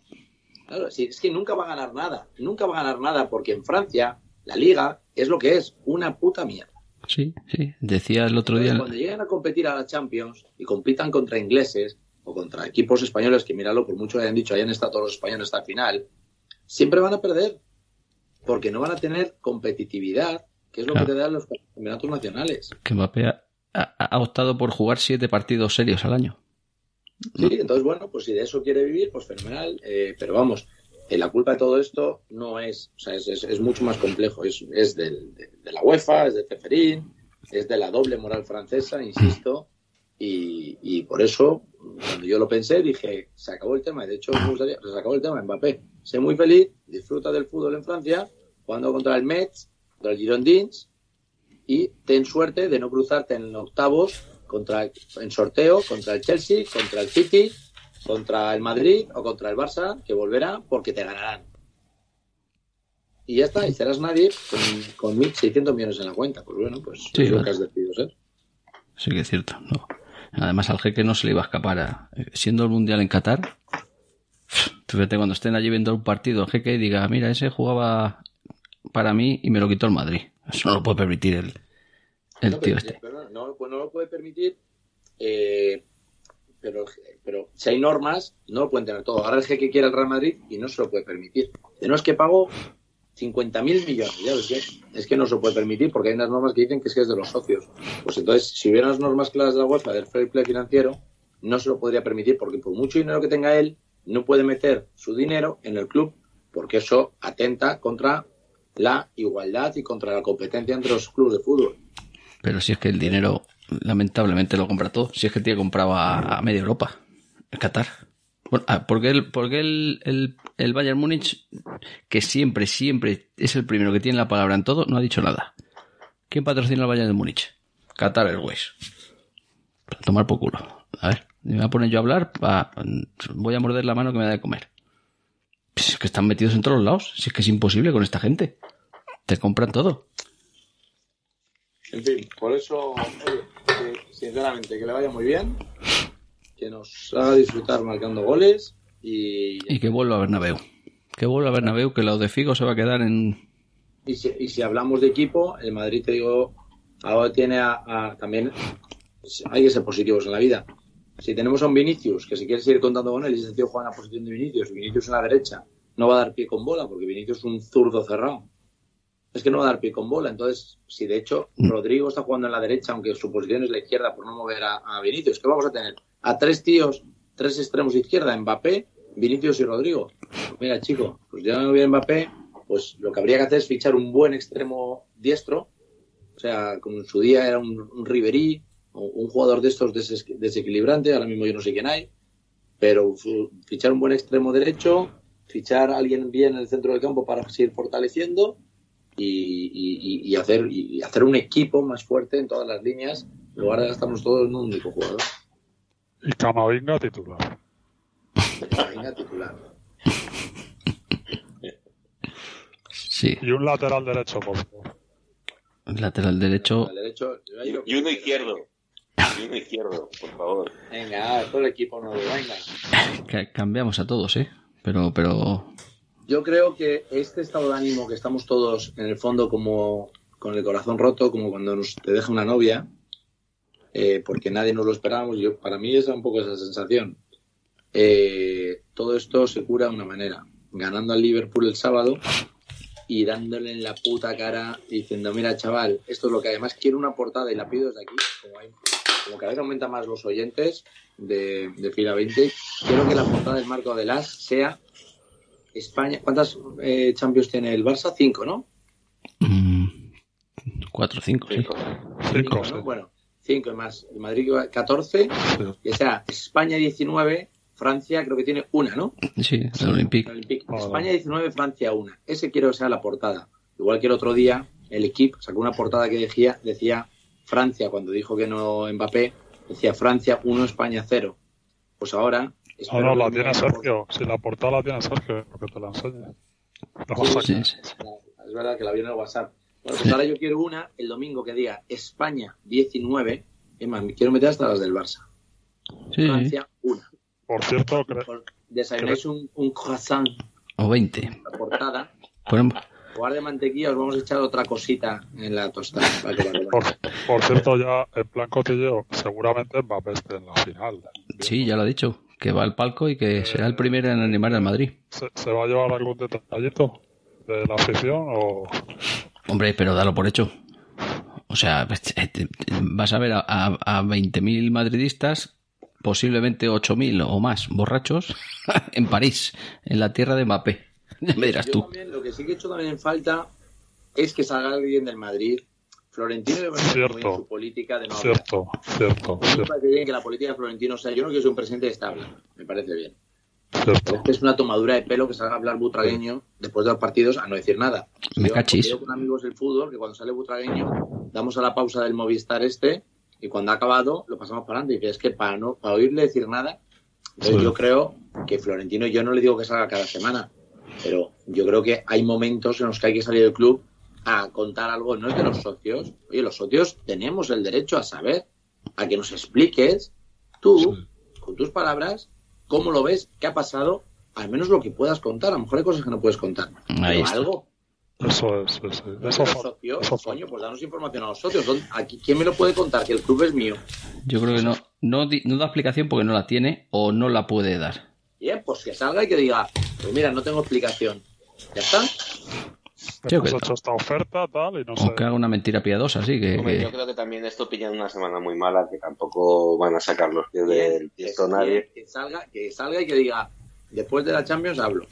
Claro, sí, es que nunca va a ganar nada. Nunca va a ganar nada porque en Francia la liga es lo que es, una puta mierda. Sí, sí. Decía el otro día. Cuando lleguen a competir a la Champions y compitan contra ingleses o contra equipos españoles, que míralo, por mucho que hayan dicho, hayan estado todos los españoles hasta el final, siempre van a perder. Porque no van a tener competitividad, que es lo Claro. que te dan los campeonatos nacionales. que Mbappé ha- ha optado por jugar siete partidos serios al año. Sí, entonces, bueno, pues si de eso quiere vivir, pues fenomenal. Eh, pero vamos, eh, la culpa de todo esto no es, o sea, es, mucho más complejo. Es, es del- de, de la UEFA, es de Ceferín, es de la doble moral francesa, insisto. Y, y por eso, cuando yo lo pensé, dije, se acabó el tema. Y de hecho, me gustaría, se acabó el tema. Mbappé, sé muy feliz, disfruta del fútbol en Francia, jugando contra el Metz, contra el Girondins, y ten suerte de no cruzarte en octavos contra en sorteo contra el Chelsea, contra el City, contra el Madrid o contra el Barça, que volverá porque te ganarán. Y ya está, y serás nadie con, con 1.600 millones en la cuenta. Pues bueno, pues Sí, es lo que has decidido ser. Sí que es cierto. No. Además al jeque no se le iba a escapar. a- siendo el mundial en Qatar, tú fíjate cuando estén allí viendo un partido el jeque y diga, mira, ese jugaba para mí y me lo quitó el Madrid. Eso no lo puede permitir el, el no, tío este. pero no, no, pues no lo puede permitir, eh, pero, pero si hay normas, no lo pueden tener todo. Ahora el jeque quiere el Real Madrid y no se lo puede permitir. No es que pagó 50.000 millones, ya ves que es que no se lo puede permitir porque hay unas normas que dicen que es que es de los socios. Pues entonces, si hubiera unas normas claras de la UEFA del fair play financiero, no se lo podría permitir porque por mucho dinero que tenga él, no puede meter su dinero en el club porque eso atenta contra la igualdad y contra la competencia entre los clubes de fútbol. Pero si es que el dinero, lamentablemente, lo compra todo. Si es que tiene comprado a, a media Europa, el Qatar. Ah, porque el, porque el, el, el Bayern Múnich, que siempre, siempre es el primero que tiene la palabra en todo, no ha dicho nada. ¿Quién patrocina el Bayern de Múnich? Qatar Airways. Para tomar por culo. A ver, me voy a poner yo a hablar, voy a morder la mano que me da de comer. Es que están metidos en todos los lados. Si es que es imposible con esta gente. Te compran todo. En fin, por eso, oye, que, sinceramente, que le vaya muy bien, que nos haga disfrutar marcando goles y, Y que vuelva a Bernabéu. Que vuelva a Bernabéu, que lo de Figo se va a quedar en... y, si, y si hablamos de equipo, el Madrid, te digo, ahora tiene a, a- también, hay que ser positivos en la vida. Si tenemos a un Vinicius, que si quieres seguir contando con él, y ese tío juega en la posición de Vinicius, Vinicius en la derecha, no va a dar pie con bola, porque Vinicius es un zurdo cerrado. Es que no va a dar pie con bola. Entonces, si de hecho Rodrigo está jugando en la derecha, aunque su posición es la izquierda, por no mover a, a Vinicius, ¿qué vamos a tener? A tres tíos, tres extremos izquierda, Mbappé, Vinicius y Rodrigo. Mira, chico, pues ya no viene Mbappé, pues lo que habría que hacer es fichar un buen extremo diestro, o sea, como en su día era un, un Ribery, o un jugador de estos desequilibrante, ahora mismo yo no sé quién hay, pero fichar un buen extremo derecho, fichar a alguien bien en el centro del campo para seguir fortaleciendo y, y- hacer, y hacer un equipo más fuerte en todas las líneas, en lugar de gastarnos todos en un único jugador. Y Camavinga titular. Venga, titular. Sí, Y un lateral derecho, por favor. lateral derecho. Y uno izquierdo. Y uno izquierdo, por favor. Venga, todo el equipo no venga. cambiamos a todos, ¿eh? Pero, pero... Yo creo que este estado de ánimo que estamos todos en el fondo como con el corazón roto, como cuando nos te deja una novia, eh, porque nadie nos lo esperábamos, yo, para mí es un poco esa sensación. Eh, todo esto se cura de una manera, ganando al Liverpool el sábado y dándole en la puta cara diciendo, mira chaval, esto es lo que además quiero una portada y la pido desde aquí, como, hay, como cada vez aumentan más los oyentes de, de Fila 20, quiero que la portada del Marco de las sea España, ¿cuántas eh, Champions tiene el Barça? Cinco, ¿no? mm, cuatro o cinco, sí. Cinco. Cinco, ¿no? sí. Bueno, cinco y más. El Madrid 14, Sí. que sea España 19, Francia creo que tiene una, ¿no? Sí, el Olympique. El Olympique. España 19, Francia una. Ese quiero que sea la portada. Igual que el otro día, el equipo sacó una portada que decía, decía Francia, cuando dijo que no Mbappé, decía Francia 1, España 0. Pues ahora... No, espero no, que la tiene Sergio. Si la portada la tiene Sergio, que te la enseñe. A Sí, sacar. sí. Es verdad que la vi en el WhatsApp. Bueno, pues ahora yo quiero una el domingo que diga España 19. Es más, me quiero meter hasta las del Barça. Sí, sí. Francia 1. Por cierto, cre- Por- Desayunáis un, un croissant O 20. en la portada. Ponemos- lugar de mantequilla, os vamos a echar otra cosita en la tostada. para que la por, por cierto, ya en plan cotilleo, seguramente Mbappé esté en la final. Sí, ya lo ha dicho. Que va al palco y que será el primero en animar al Madrid. ¿Se, se va a llevar algún detallito de la afición o Hombre, pero dalo por hecho. O sea, vas a ver a, a, a 20.000 madridistas, posiblemente 8.000 o más borrachos, en París, en la tierra de Mbappé. Ya me dirás Yo tú. también, lo que sí que he hecho también en falta es que salga alguien del Madrid. Florentino parece Cierto. muy bien su política de no hablar. cierto, cierto, Me cierto, parece bien que la política de Florentino sea. Yo no quiero ser un presidente de estable. Me parece bien. cierto. Es una tomadura de pelo que salga a hablar butragueño después de los partidos a no decir nada. Me Yo cachis. veo con amigos del fútbol que cuando sale butragueño damos a la pausa del Movistar este y cuando ha acabado lo pasamos para adelante. Y dice, es que para, no, para oírle decir nada, entonces Sí. yo creo que Florentino, yo no le digo que salga cada semana, pero yo creo que hay momentos en los que hay que salir del club a contar algo, no es de los socios. Oye, los socios tenemos el derecho a saber, a que nos expliques tú, Sí. con tus palabras, cómo lo ves, qué ha pasado, al menos lo que puedas contar. A lo mejor hay cosas que no puedes contar. Ahí pero está. algo. Eso es, sí. No Eso los socios, eso coño, pues danos información a los socios. ¿Dónde- Aquí, ¿Quién me lo puede contar? Que el club es mío. Yo creo que no, no, no da explicación porque no la tiene o no la puede dar. Bien, pues que salga y que diga, pues mira, no tengo explicación. ¿Ya está? Yo hecho esta oferta, tal, y no sé. O que haga una mentira piadosa, sí, que, Hombre, que- yo creo que también esto pillan una semana muy mala, que tampoco van a sacar los pies del tiesto que, nadie. que salga, que salga y que diga, después de la Champions hablo.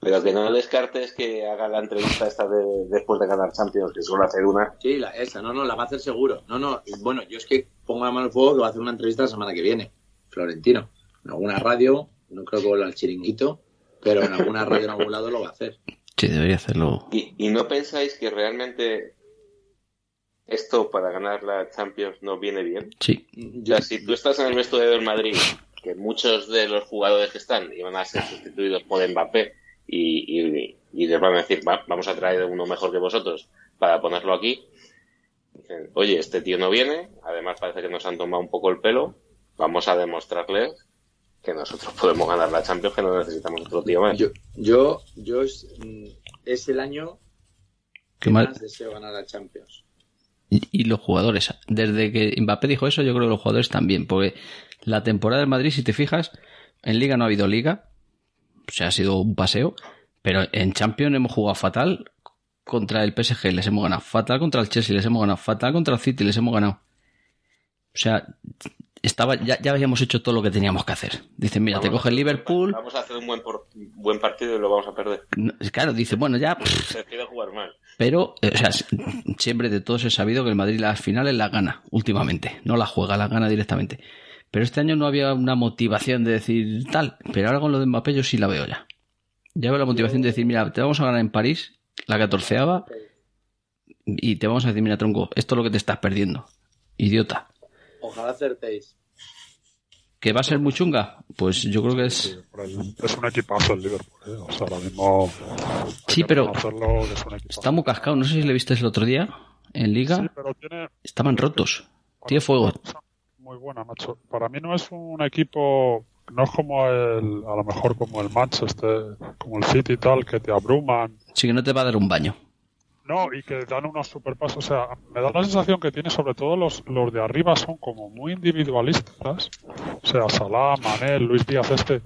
Pero que no descartes que haga la entrevista esta de, después de ganar Champions, que suele hacer una. Sí, la, esa, no, no, la va a hacer seguro. No, no, bueno, yo es que pongo la mano al fuego que va a hacer una entrevista la semana que viene, Florentino. En alguna radio, no creo que vuelva al chiringuito, pero en alguna radio en algún lado lo va a hacer. Sí, debería hacerlo. ¿Y, y no pensáis que realmente esto para ganar la Champions no viene bien? Sí. Sea, si tú estás en el vestuario del Madrid, que muchos de los jugadores que están iban a ser sustituidos por Mbappé y, y, y les van a decir, "Va- vamos a traer uno mejor que vosotros para ponerlo aquí. Dicen, oye, este tío no viene, además parece que nos han tomado un poco el pelo, vamos a demostrarles que nosotros podemos ganar la Champions, que no necesitamos otro tío más. Yo, yo, yo es, mm, es el año Qué que mal. más deseo ganar la Champions. Y, y los jugadores. Desde que Mbappé dijo eso, yo creo que los jugadores también. Porque la temporada del Madrid, si te fijas, en Liga no ha habido Liga. O sea, ha sido un paseo. Pero en Champions hemos jugado fatal contra el PSG, les hemos ganado. Fatal contra el Chelsea, les hemos ganado. Fatal contra el City, les hemos ganado. O sea, estaba, ya, ya habíamos hecho todo lo que teníamos que hacer. Dicen, mira, te Vamos coge el Liverpool. Vamos a hacer un buen, por- buen partido y lo vamos a perder. Claro, dice, bueno, ya. pff, Prefiero jugar mal. Pero, eh, o sea, siempre de todos he sabido que el Madrid las finales las gana últimamente. No las juega, las gana directamente. Pero este año no había una motivación de decir tal. Pero ahora con lo de Mbappé yo sí la veo ya. Ya veo la motivación de decir, mira, te vamos a ganar en París, la catorceava, y te vamos a decir, mira, tronco, esto es lo que te estás perdiendo. Idiota. Ojalá acertéis. ¿Que va a ser muy chunga? Pues yo creo que es... es un equipazo el Liverpool. ¿eh? O sea, ahora mismo. Sí, pero es. Está muy cascado. No sé si le viste el otro día en Liga. Sí, pero tiene. Estaban rotos. Tiene fuego. Muy buena, macho. Para mí no es un equipo, no es como el, a lo mejor como el Manchester, como el City y tal, que te abruman. Sí que no te va a dar un baño. No, y que dan unos superpasos. O sea, me da la sensación que tiene sobre todo los, los de arriba son como muy individualistas. O sea, Salah, Mané, Luis Díaz, este,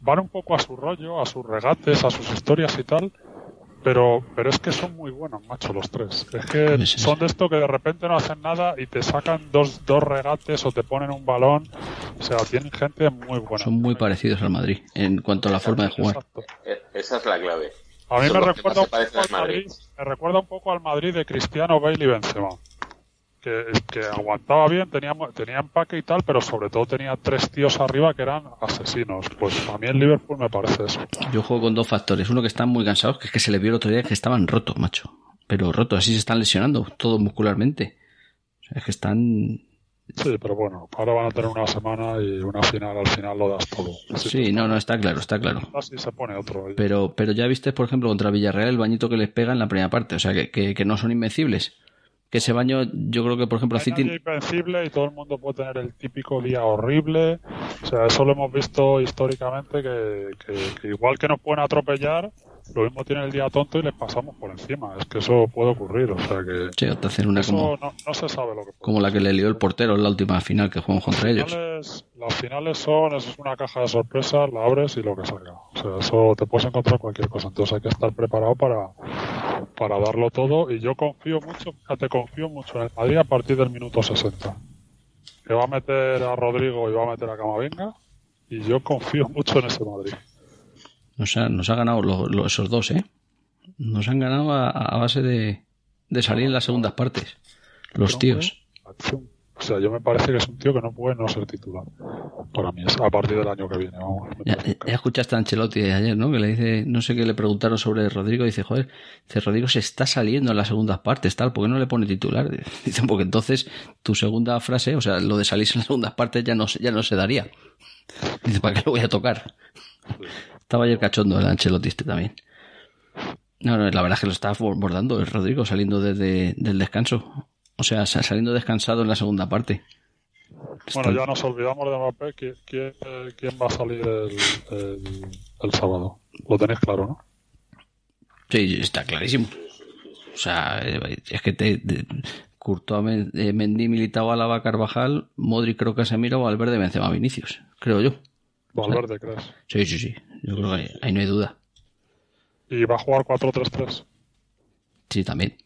van un poco a su rollo, a sus regates, a sus historias y tal. Pero, pero es que son muy buenos, macho, los tres. Es que son de esto que de repente no hacen nada y te sacan dos, dos regates o te ponen un balón. O sea, tienen gente muy buena. Son muy parecidos al Madrid en cuanto a la forma de jugar. Exacto. E- Esa es la clave. A mí me recuerda, un poco al Madrid. Madrid, me recuerda un poco al Madrid de Cristiano Bale y Benzema. Que, que aguantaba bien, tenía, tenía empaque y tal, pero sobre todo tenía tres tíos arriba que eran asesinos. Pues a mí el Liverpool me parece eso. Yo juego con dos factores. Uno que están muy cansados, que es que se les vio el otro día que estaban rotos, macho. Pero rotos, así se están lesionando, todo muscularmente. O sea, es que están... Sí, pero bueno, ahora van a tener una semana y una final, al final lo das todo. Sí, no, no, está claro, está claro. Así se pone otro. Pero, pero ya viste, por ejemplo, contra Villarreal el bañito que les pega en la primera parte. O sea, que, que, que no son invencibles. Que ese baño, yo creo que, por ejemplo, a City... invencible y todo el mundo puede tener el típico día horrible. O sea, eso lo hemos visto históricamente que, que- que igual que nos pueden atropellar, lo mismo tiene el día tonto y les pasamos por encima. Es que eso puede ocurrir. O sea que Sí, o te hacen una eso como, no, no se sabe lo que como la que le lió el portero en la última final que jugamos contra ellos. finales, las finales son, eso es una caja de sorpresas, la abres y lo que salga. O sea, eso te puedes encontrar cualquier cosa. Entonces hay que estar preparado para, para darlo todo. Y yo confío mucho, fíjate, confío mucho en el Madrid a partir del minuto 60. Que va a meter a Rodrigo y va a meter a Camavinga. Y yo confío mucho en ese Madrid. Nos ha, nos ha ganado lo- lo- esos dos, ¿eh? Nos han ganado a, a base de, de salir en las segundas partes. Los tíos. O sea, yo me parece que es un tío que no puede no ser titular. Para mí, es a partir del año que viene. Vamos, Ya, ya escuchaste a Ancelotti ayer, ¿no? Que le dice, no sé qué le preguntaron sobre Rodrigo. Dice, joder, dice, Rodrigo se está saliendo en las segundas partes, tal, ¿por qué no le pone titular? Dicen, porque entonces tu segunda frase, o sea, lo de salirse en las segundas partes ya no, se- ya no se daría. Dice, ¿para qué lo voy a tocar? Estaba ayer cachondo el Ancelotti este también. No, no, la verdad es que lo está bordando el Rodrigo saliendo desde del descanso. O sea, sa- saliendo descansado en la segunda parte. Bueno, Está- ya nos olvidamos de Mbappé. ¿Quién, quién, eh, quién va a salir el, el, el sábado? Lo tenéis claro, ¿no? Sí, está clarísimo. O sea, eh, es que te, te Courtois, eh, Mendy, Militao, Álava, Carvajal, Modric, creo que Casemiro, Valverde, Benzema, Vinicius. Creo yo. Valverde, crees. Sí, sí, sí. Yo creo que ahí, ahí no hay duda. Y va a jugar 4-3-3. Sí, también.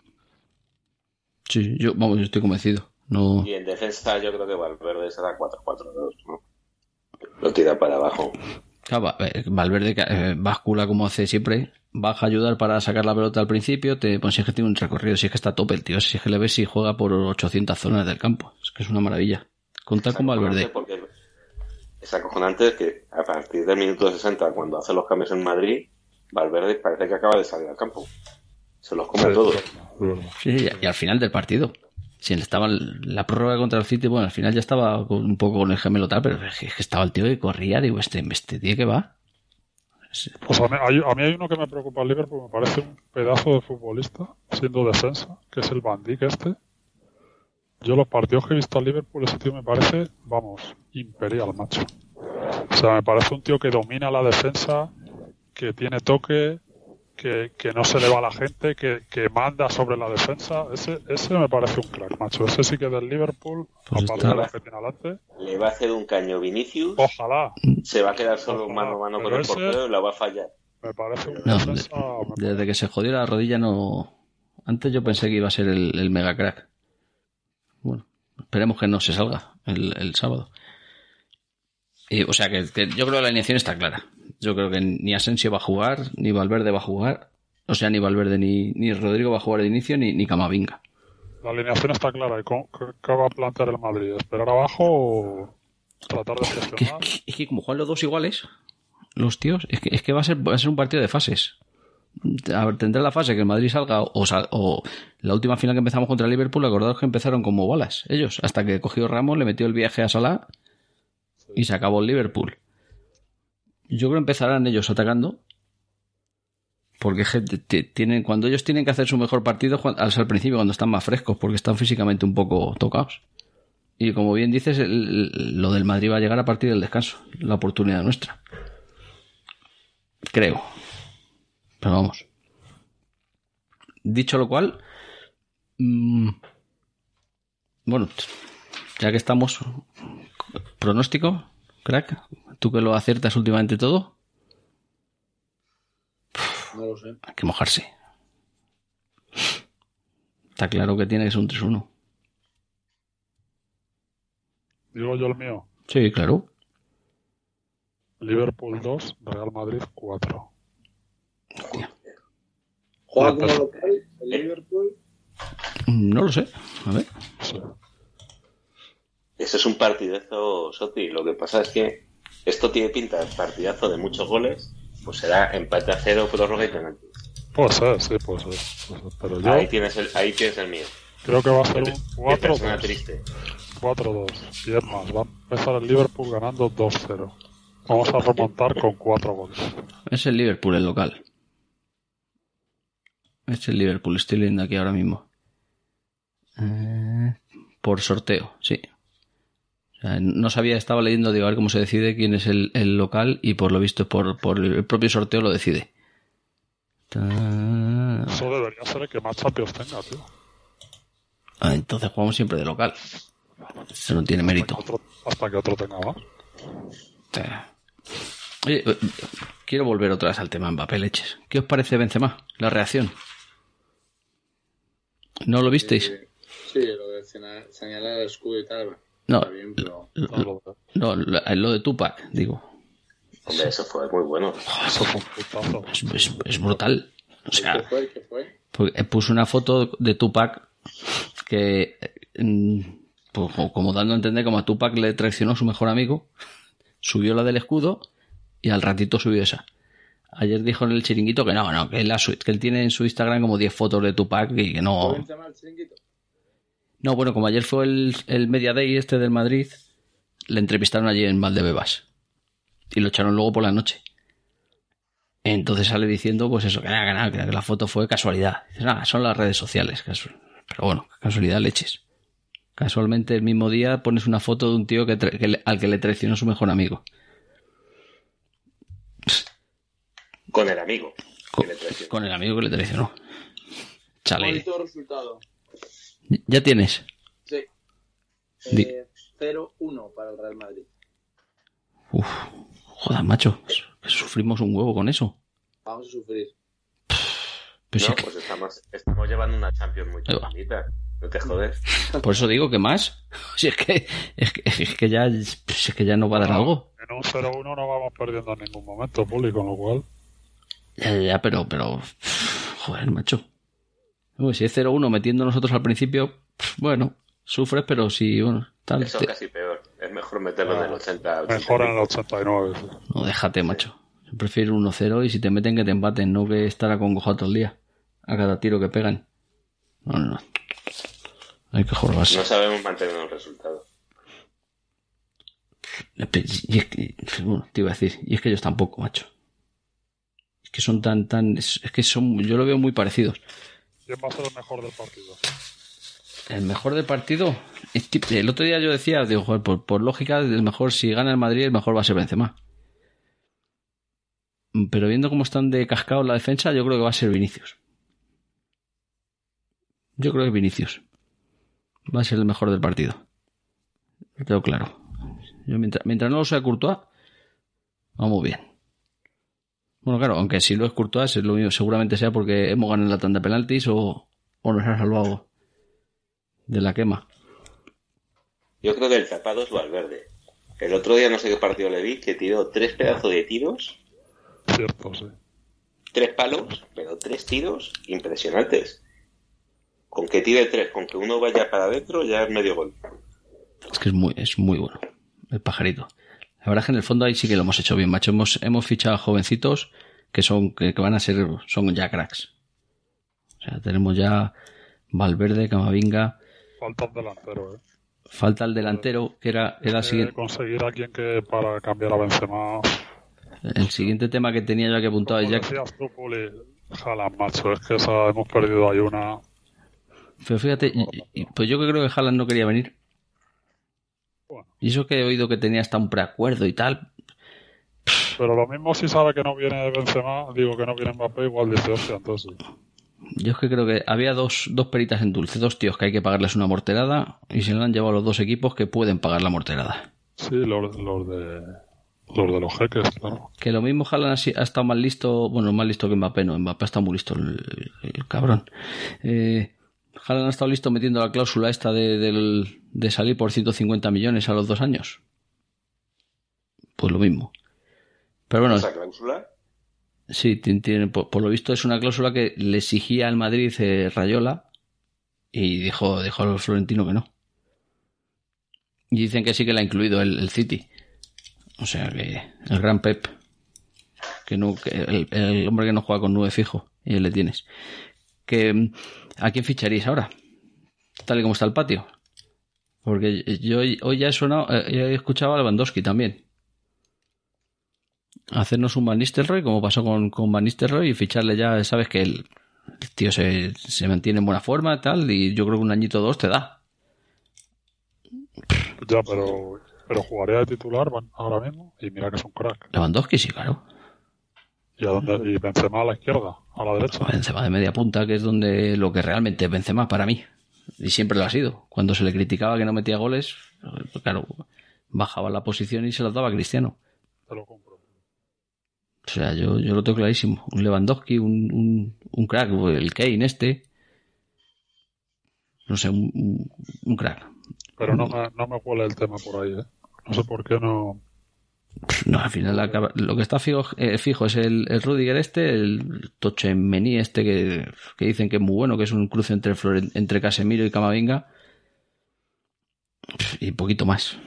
Sí, yo, vamos, yo estoy convencido. No. Y en defensa yo creo que Valverde será 4-4-2, ¿no? Lo tira para abajo. Claro, eh, Valverde eh, bascula como hace siempre, baja a ayudar para sacar la pelota al principio, te pues si es que tiene un recorrido, si es que está a tope el tío, si es que le ves si juega por 800 zonas del campo, es que es una maravilla. Contar con Valverde. Porque es acojonante que a partir del minuto 60, cuando hace los cambios en Madrid, Valverde parece que acaba de salir al campo. Se los come todos. Sí, y al final del partido. Si estaba la prórroga contra el City, bueno, al final ya estaba un poco con el gemelo tal, pero es que estaba el tío que corría, digo, este, este tío que va. Pues a mí, hay, uno que me preocupa al Liverpool, me parece un pedazo de futbolista, siendo defensa, que es el Bandic este. Yo los partidos que he visto al Liverpool, ese tío me parece, vamos, imperial, macho. O sea, me parece un tío que domina la defensa, que tiene toque, que, que no se le va a la gente, que, que manda sobre la defensa. Ese, ese me parece un crack, macho. Ese sí que del Liverpool, pues aparte de lo que tiene adelante. Le va a hacer un caño Vinicius. Ojalá. Se va a quedar solo mano a mano con el portero y la va a fallar. Me parece un no, defensa, Desde que se jodió la rodilla no... Antes yo pensé que iba a ser el, el mega crack. Esperemos que no se salga el, el sábado. O sea que, que, yo creo que la alineación está clara. Yo creo que ni Asensio va a jugar, ni Valverde va a jugar. O sea, ni Valverde ni, ni Rodrigo va a jugar de inicio, ni, ni Camavinga. La alineación está clara. ¿Y qué, va a plantear el Madrid? ¿Esperar abajo o tratar de gestionar? Es que, es que como juegan los dos iguales, los tíos, es que, es que va, a ser, va a ser un partido de fases. A ver, tendrá la fase que el Madrid salga o, o, la última final que empezamos contra Liverpool, acordaros que empezaron como balas, ellos, hasta que cogió Ramos, le metió el viaje a Salah y se acabó el Liverpool. Yo creo que empezarán ellos atacando. Porque tienen, cuando ellos tienen que hacer su mejor partido al principio, cuando están más frescos, porque están físicamente un poco tocados. Y como bien dices, lo del Madrid va a llegar a partir del descanso, la oportunidad nuestra. Creo. Pero vamos. Dicho lo cual, mmm, bueno, ya que estamos, pronóstico, crack, tú que lo aciertas últimamente todo. No lo sé. Hay que mojarse. Está claro que tiene que ser un 3-1. Digo yo el mío. Sí, claro. Liverpool 2, Real Madrid 4. ¿Juega como local el Liverpool? No lo sé. A ver. Ese es un partidazo, Soti. Lo que pasa es que esto tiene pinta de partidazo de muchos goles. Pues será empate a cero, prórroga y penalti. Puede ser, sí, puede ser. Puede ser. Pero yo Ahí tienes el, ahí tienes el mío. creo que va a ser un qué persona 4-2. triste. 4-2. Y es más, va a empezar el Liverpool ganando 2-0. Vamos a remontar con 4 goles. Es el Liverpool el local. Es el Liverpool, estoy leyendo aquí ahora mismo. Eh, por sorteo, sí. O sea, no sabía, estaba leyendo, digo, a ver cómo se decide quién es el, el local y por lo visto por, por el propio sorteo lo decide. Ta- Eso debería ser el que más Champions tenga, tío. Ah, entonces jugamos siempre de local. Eso no tiene mérito. Otro- hasta que otro tenga más. Ta- Oye, eh, quiero volver otra vez al tema Mbappé Leches. ¿Qué os parece Benzema? La reacción. ¿No lo visteis? Eh, sí, lo de señalar el escudo y tal. No, Está bien, pero... Lo- No, lo, lo, de Tupac, digo. Hombre, eso fue muy bueno. eso fue. Es, es- es brutal. O ¿Qué sea, fue? ¿Qué fue? porque puso una foto de Tupac que, mm, pues, como- dando a entender como a Tupac le traicionó a su mejor amigo, subió la del escudo y al ratito subió esa. Ayer dijo en el chiringuito que no, no, que él, la que él tiene en su Instagram como 10 fotos de Tupac y que no. ¿Cómo se llama el chiringuito? No, bueno, como ayer fue el, el Media Day este del Madrid, le entrevistaron allí en Valdebebas. Y lo echaron luego por la noche. Entonces sale diciendo, pues eso, que nada, que nada, que la foto fue casualidad. Dice, nada, son las redes sociales. Pero bueno, casualidad leches. Casualmente el mismo día pones una foto de un tío que, tra- que le- al que le traicionó su mejor amigo. Con el amigo. Con, que le traicionó. con el amigo que le traicionó. Chale. Bonito resultado. Ya tienes. Sí. Eh, 0-1 para el Real Madrid. Uf, joder, macho. que Sufrimos un huevo con eso. Vamos a sufrir. Pero si No, que- pues estamos, estamos llevando una Champions muy tranquilita. No te jodes. Por eso digo que más. Si es que, es que, es que ya, pues es que ya no va a dar algo. En un 0-1 no vamos perdiendo en ningún momento, Puli, con lo cual. Ya, ya, ya, pero, pero, joder, macho. Uy, si es 0-1 metiendo nosotros al principio, bueno, sufres, pero si, bueno, tal. Eso te- es casi peor. Es mejor meterlo en el 80. Mejor en el 89. sí. No, déjate, macho. Yo prefiero 1-0 y si te meten que te empaten, no que estar acongojado todo el día. A cada tiro que pegan. No, no, no. Hay que jorbarse. No sabemos mantener un resultado. Y es que, bueno, te iba a decir, y es que ellos tampoco, macho. Es que son tan, tan, es, es que son, yo lo veo muy parecidos. ¿Quién va el mejor del partido? El mejor del partido, el otro día yo decía, digo, por lógica, el mejor, si gana el Madrid, el mejor va a ser Benzema. Pero viendo cómo están de cascado la defensa, yo creo que va a ser Vinicius. Yo creo que Vinicius va a ser el mejor del partido. Lo tengo claro. Yo mientras, mientras no lo sea Courtois, vamos bien. Bueno, claro, aunque si lo es Courtois, es lo mismo, seguramente sea porque hemos ganado la tanda de penaltis o, o nos ha salvado de la quema. Yo creo que el tapado es Valverde. El otro día no sé qué partido le vi que tiró tres pedazos de tiros, Cierto, sí. tres palos, pero tres tiros impresionantes. Con que tire tres, con que uno vaya para adentro, ya es medio gol. Es que es muy, es muy bueno. El pajarito. La verdad es que en el fondo ahí sí que lo hemos hecho bien, macho. Hemos, hemos fichado a jovencitos que son, que, que van a ser, son ya cracks. O sea, tenemos ya Valverde, Camavinga. Falta un delantero, ¿eh? Falta el delantero, que era, era el, Eh, siguiente, conseguir a quien que para cambiar a Benzema. el siguiente tema que tenía yo aquí apuntado es decías tú, Puli, Haaland, macho, es que esa, hemos perdido ahí una. Pero fíjate, pues yo que creo que Haaland no quería venir. Bueno. Y eso que he oído que tenía hasta un preacuerdo y tal. Pero lo mismo si sabe que no viene Benzema, digo que no viene Mbappé, igual dice, hostia, entonces sí. Yo es que creo que había dos, dos peritas en dulce, dos tíos que hay que pagarles una morterada y se lo han llevado los dos equipos que pueden pagar la morterada. Sí, los, los de los de los jeques, claro. Que lo mismo Haaland si- ha estado más listo, bueno, más listo que Mbappé, no, Mbappé está muy listo el, el cabrón. Eh, Haaland ha estado listo metiendo la cláusula esta de, de salir por 150 millones a los dos años. Pues lo mismo. Pero bueno, Esa cláusula, Sí, tien- tiene, por, por lo visto es una cláusula que le exigía al Madrid eh, Rayola y dijo, dijo al Florentino que no. Y dicen que sí que la ha incluido el, el City. O sea que el gran Pep, que no, que el, el hombre que no juega con nueve fijo, y le tienes. Que, ¿A quién ficharíais ahora? Tal y como está el patio. Porque yo hoy ya he sonado, eh, ya he escuchado a Lewandowski también hacernos un Van Nistelrooy, como pasó con, con Van Nistelrooy, y ficharle ya, sabes que el, el tío se, se mantiene en buena forma, tal, y yo creo que un añito o dos te da. Ya, pero, pero jugaría de titular ahora mismo y mira que es un crack. Lewandowski sí, claro. ¿Y, a dónde, y Benzema a la izquierda, a la derecha. Benzema de media punta, que es donde lo que realmente es Benzema para mí. Y siempre lo ha sido. Cuando se le criticaba que no metía goles, claro, bajaba la posición y se las daba a Cristiano. Te lo compro. O sea, yo, yo lo tengo clarísimo. Un Lewandowski, un, un, un crack, el Kane este. No sé, un crack. Pero no me, no me huele el tema por ahí, ¿eh? No sé por qué no. No, al final acaba- lo que está fijo, eh, es el, el Rudiger este, el Tochemení este que, que dicen que es muy bueno, que es un cruce entre, entre Casemiro y Camavinga. Y poquito más.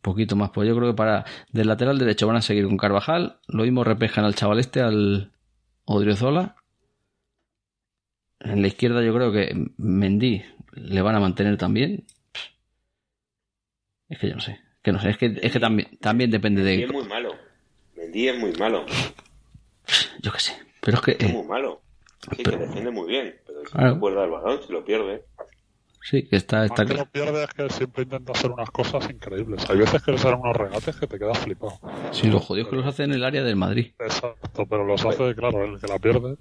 Poquito más. Pues yo creo que para del lateral derecho van a seguir con Carvajal. Lo mismo repescan al chaval este, al Odriozola. En la izquierda yo creo que Mendy le van a mantener también. Es que yo no sé. Que no sé, es que, es que también, también depende Mendy de. es muy malo. Mendy es muy malo. Yo qué sé. Pero es que. Es eh, muy malo. Sí, que defiende muy bien, pero si Claro. no el balón, si lo pierde. sí, que está, está Más que claro. lo pierde es que siempre intenta hacer unas cosas increíbles. Hay veces que le salen unos regates que te quedas flipado. Sí, los jodidos que los hacen en el área del Madrid. Exacto, pero los hace, claro, el que la pierde.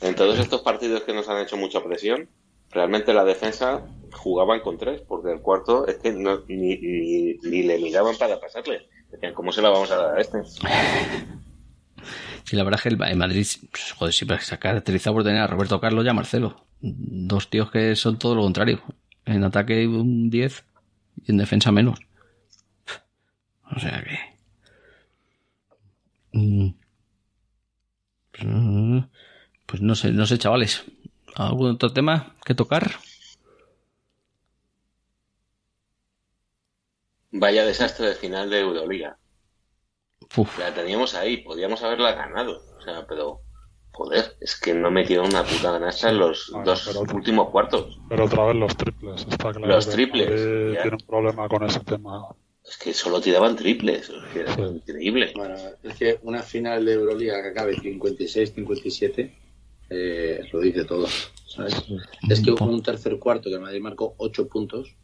En todos estos partidos que nos han hecho mucha presión, realmente la defensa jugaban con tres, porque el cuarto es que no, ni, ni, le miraban para pasarle. Decían, ¿cómo se la vamos a dar a este? Sí, la verdad es que el, Madrid, pues, joder, siempre se ha caracterizado por tener a Roberto Carlos y a Marcelo. Dos tíos que son todo lo contrario. En ataque un 10 y en defensa menos. O sea que... Mm. Pues no sé, no sé, chavales. ¿Algún otro tema que tocar? Vaya desastre de final de Euroliga. Uf. La teníamos ahí, podíamos haberla ganado. O sea, pero. Joder, es que no metieron una puta canasta en los Bueno, dos pero- últimos cuartos. Pero otra vez los triples, está claro. Los triples. Tiene un problema con ese tema. Es que solo tiraban triples. Es que era Sí. increíble. Bueno, es que una final de Euroliga que acabe 56-57 eh, lo dice todo. ¿sabes? Es que hubo un tercer cuarto que el Madrid marcó 8 puntos.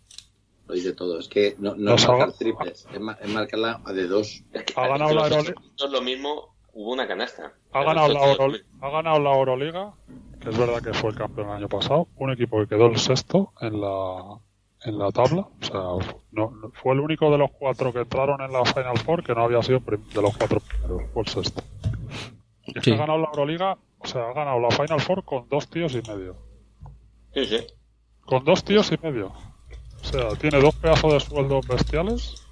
Lo dice todo. Es que no, no Los es marcar triples, es, ma- es marcarla de dos. Es que, Ha es ganado la Euroliga. puntos lo mismo, hubo una canasta. Ha ganado, la ocho- Euro- ha ganado la Euroliga, que es verdad que fue el campeón el año pasado, un equipo que quedó el sexto en la, en la tabla. O sea, no, no- fue el único de los cuatro que entraron en la Final Four que no había sido de los cuatro primeros, fue el sexto. Y es Sí. que ha ganado la Euroliga, o sea, ha ganado la Final Four con dos tíos y medio. Sí, sí. Con dos tíos y medio. O sea, tiene dos pedazos de sueldos bestiales,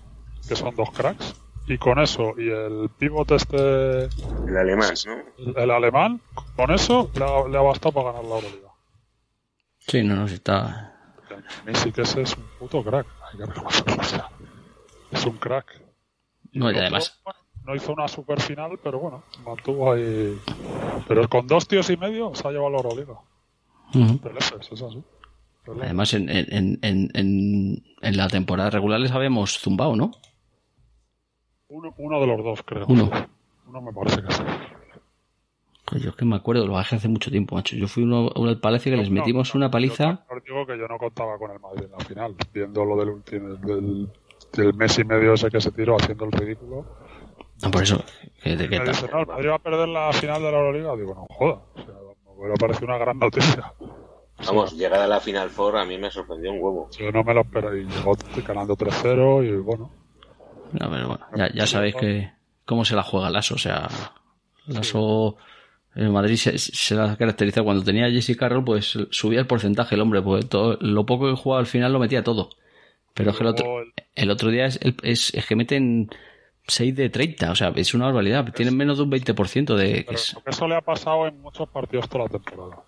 que son dos cracks, y con eso, y el pivot este, El alemán, ¿no? el, el alemán, con eso le ha, le ha bastado para ganar la Euroliga. Sí, no, no, si está... Messi que ese es un puto crack, hay que reconocerlo, o sea, es un crack. No, y otro, además... no hizo una super final, pero bueno, mantuvo ahí. Pero con dos tíos y medio se ha llevado la Euroliga. Ujú. Del Efes, es así. Del Efes. Además, en, en, en, en, la temporada regular les habíamos zumbado, ¿no? Uno, uno de los dos, creo. Uno. Uno me parece que sí. Pues yo es que me acuerdo, lo bajé hace mucho tiempo, macho. Yo fui uno, uno al Palacio que les metimos no, una yo paliza. digo que yo no contaba con el Madrid en la final, viendo lo del último, del, del mes y medio ese que se tiró haciendo el ridículo. No, por eso, que me tal. dice, no, el Madrid va a perder la final de la Euroliga. Digo, no joda. O sea, me parecido una gran noticia. Vamos, llegar a la Final Four a mí me sorprendió un huevo. Yo no me lo esperaba y llegó ganando 3-0 y bueno. No, pero bueno, ya, ya sabéis que cómo se la juega Lasso. O sea, Lasso en Madrid se, se la caracteriza cuando tenía a Jesse Carroll, pues subía el porcentaje el hombre, pues todo, lo poco que jugaba al final lo metía todo. Pero es que el otro, el- otro día es, el- es, es que meten 6 de 30, o sea, es una barbaridad. Tienen menos de un 20% de... pero es- eso le ha pasado en muchos partidos toda la temporada.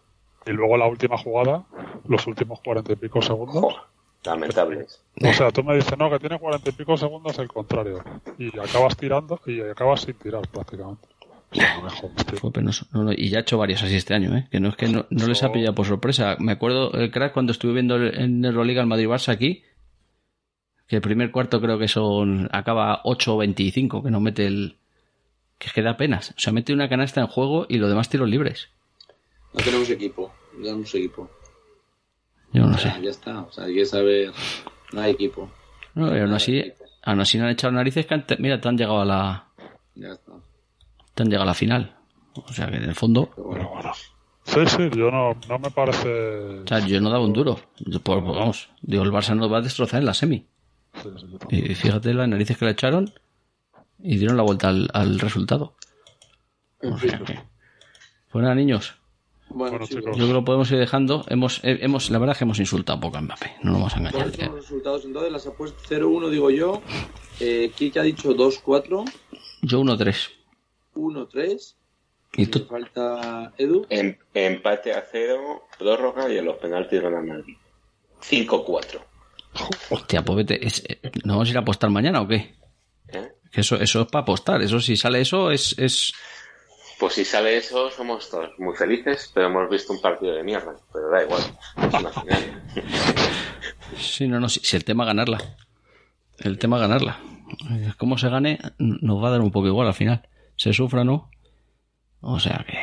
Y luego la última jugada, los últimos cuarenta y pico segundos. Jo, lamentables. O sea, tú me dices, no, que tiene cuarenta y pico segundos el contrario. Y acabas tirando y acabas sin tirar prácticamente. O sea, no me jodas, tío. Fue penoso. No, no, y ya ha hecho varios así este año, ¿eh? Que no es que no, no les ha pillado por sorpresa. Me acuerdo el crack cuando estuve viendo el- en Euroliga el Madrid-Barça aquí, que el primer cuarto creo que son acaba 8 o 25, que no mete el... Que es que da apenas. O sea, mete una canasta en juego y lo demás tiros libres. No tenemos equipo. No tenemos equipo. Yo no O sé. ya está. O sea, hay que saber. No hay equipo. No, y aún así, aún así no han echado narices que han te- mira, te han llegado a la... Ya está. Te han llegado a la final. O sea, que en el fondo... Pero bueno, Pero bueno. Sí, sí, yo no, no me parece. O sea, yo no daba un duro. Pues, vamos, digo, el Barça nos va a destrozar en la semi. Y fíjate las narices que le echaron y dieron la vuelta al, al resultado. en O sea que. Pues nada, niños. Bueno, chicos. Yo creo que lo podemos ir dejando. Hemos, hemos, la verdad es que hemos insultado un poco a Mbappé. No nos vamos a engañar. ¿Cuáles son los resultados entonces? Las apuestas 0-1 digo yo. Eh, Kike ha dicho 2-4, Yo 1-3. 1-3. ¿Y Me tú? falta Edu. Em- empate a cero, prórroga y en los penaltis gana Madrid. 5-4. Hostia, pues vete. es- eh, ¿No vamos a ir a apostar mañana o qué? ¿eh? Eso, eso es para apostar. Eso, si sale eso, es. es... Pues si sale eso, somos todos muy felices, pero hemos visto un partido de mierda. Pero da igual, es una final. Sí, no, no. Si, si el tema es ganarla. El tema es ganarla. Cómo se gane, nos va a dar un poco igual al final. Se sufra no. O sea que.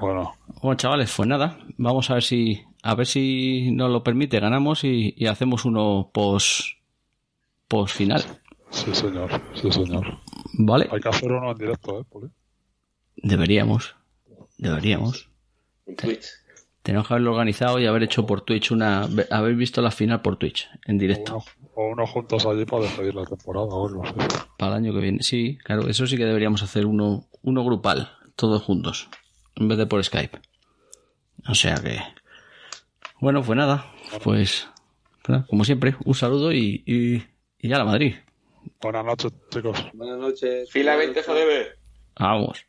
Bueno, Bueno, chavales, pues nada, vamos a ver si a ver si nos lo permite, ganamos y, y hacemos uno pos pos final, sí, señor. Sí, señor. ¿vale? Hay que hacer uno en directo, ¿eh, Poli? Deberíamos, deberíamos. En Twitch. Tenemos que haberlo organizado y haber hecho por Twitch una, haber visto la final por Twitch en O directo uno, o uno juntos allí para despedir la temporada o algo así. para el año que viene. Sí, claro, eso sí que deberíamos hacer uno, uno grupal, todos juntos, en vez de por Skype. O sea que, bueno, pues nada, pues Como siempre, un saludo y, y, y ya la Madrid. Buenas noches, chicos. Buenas noches. Fila 20 Jodebe. Vamos.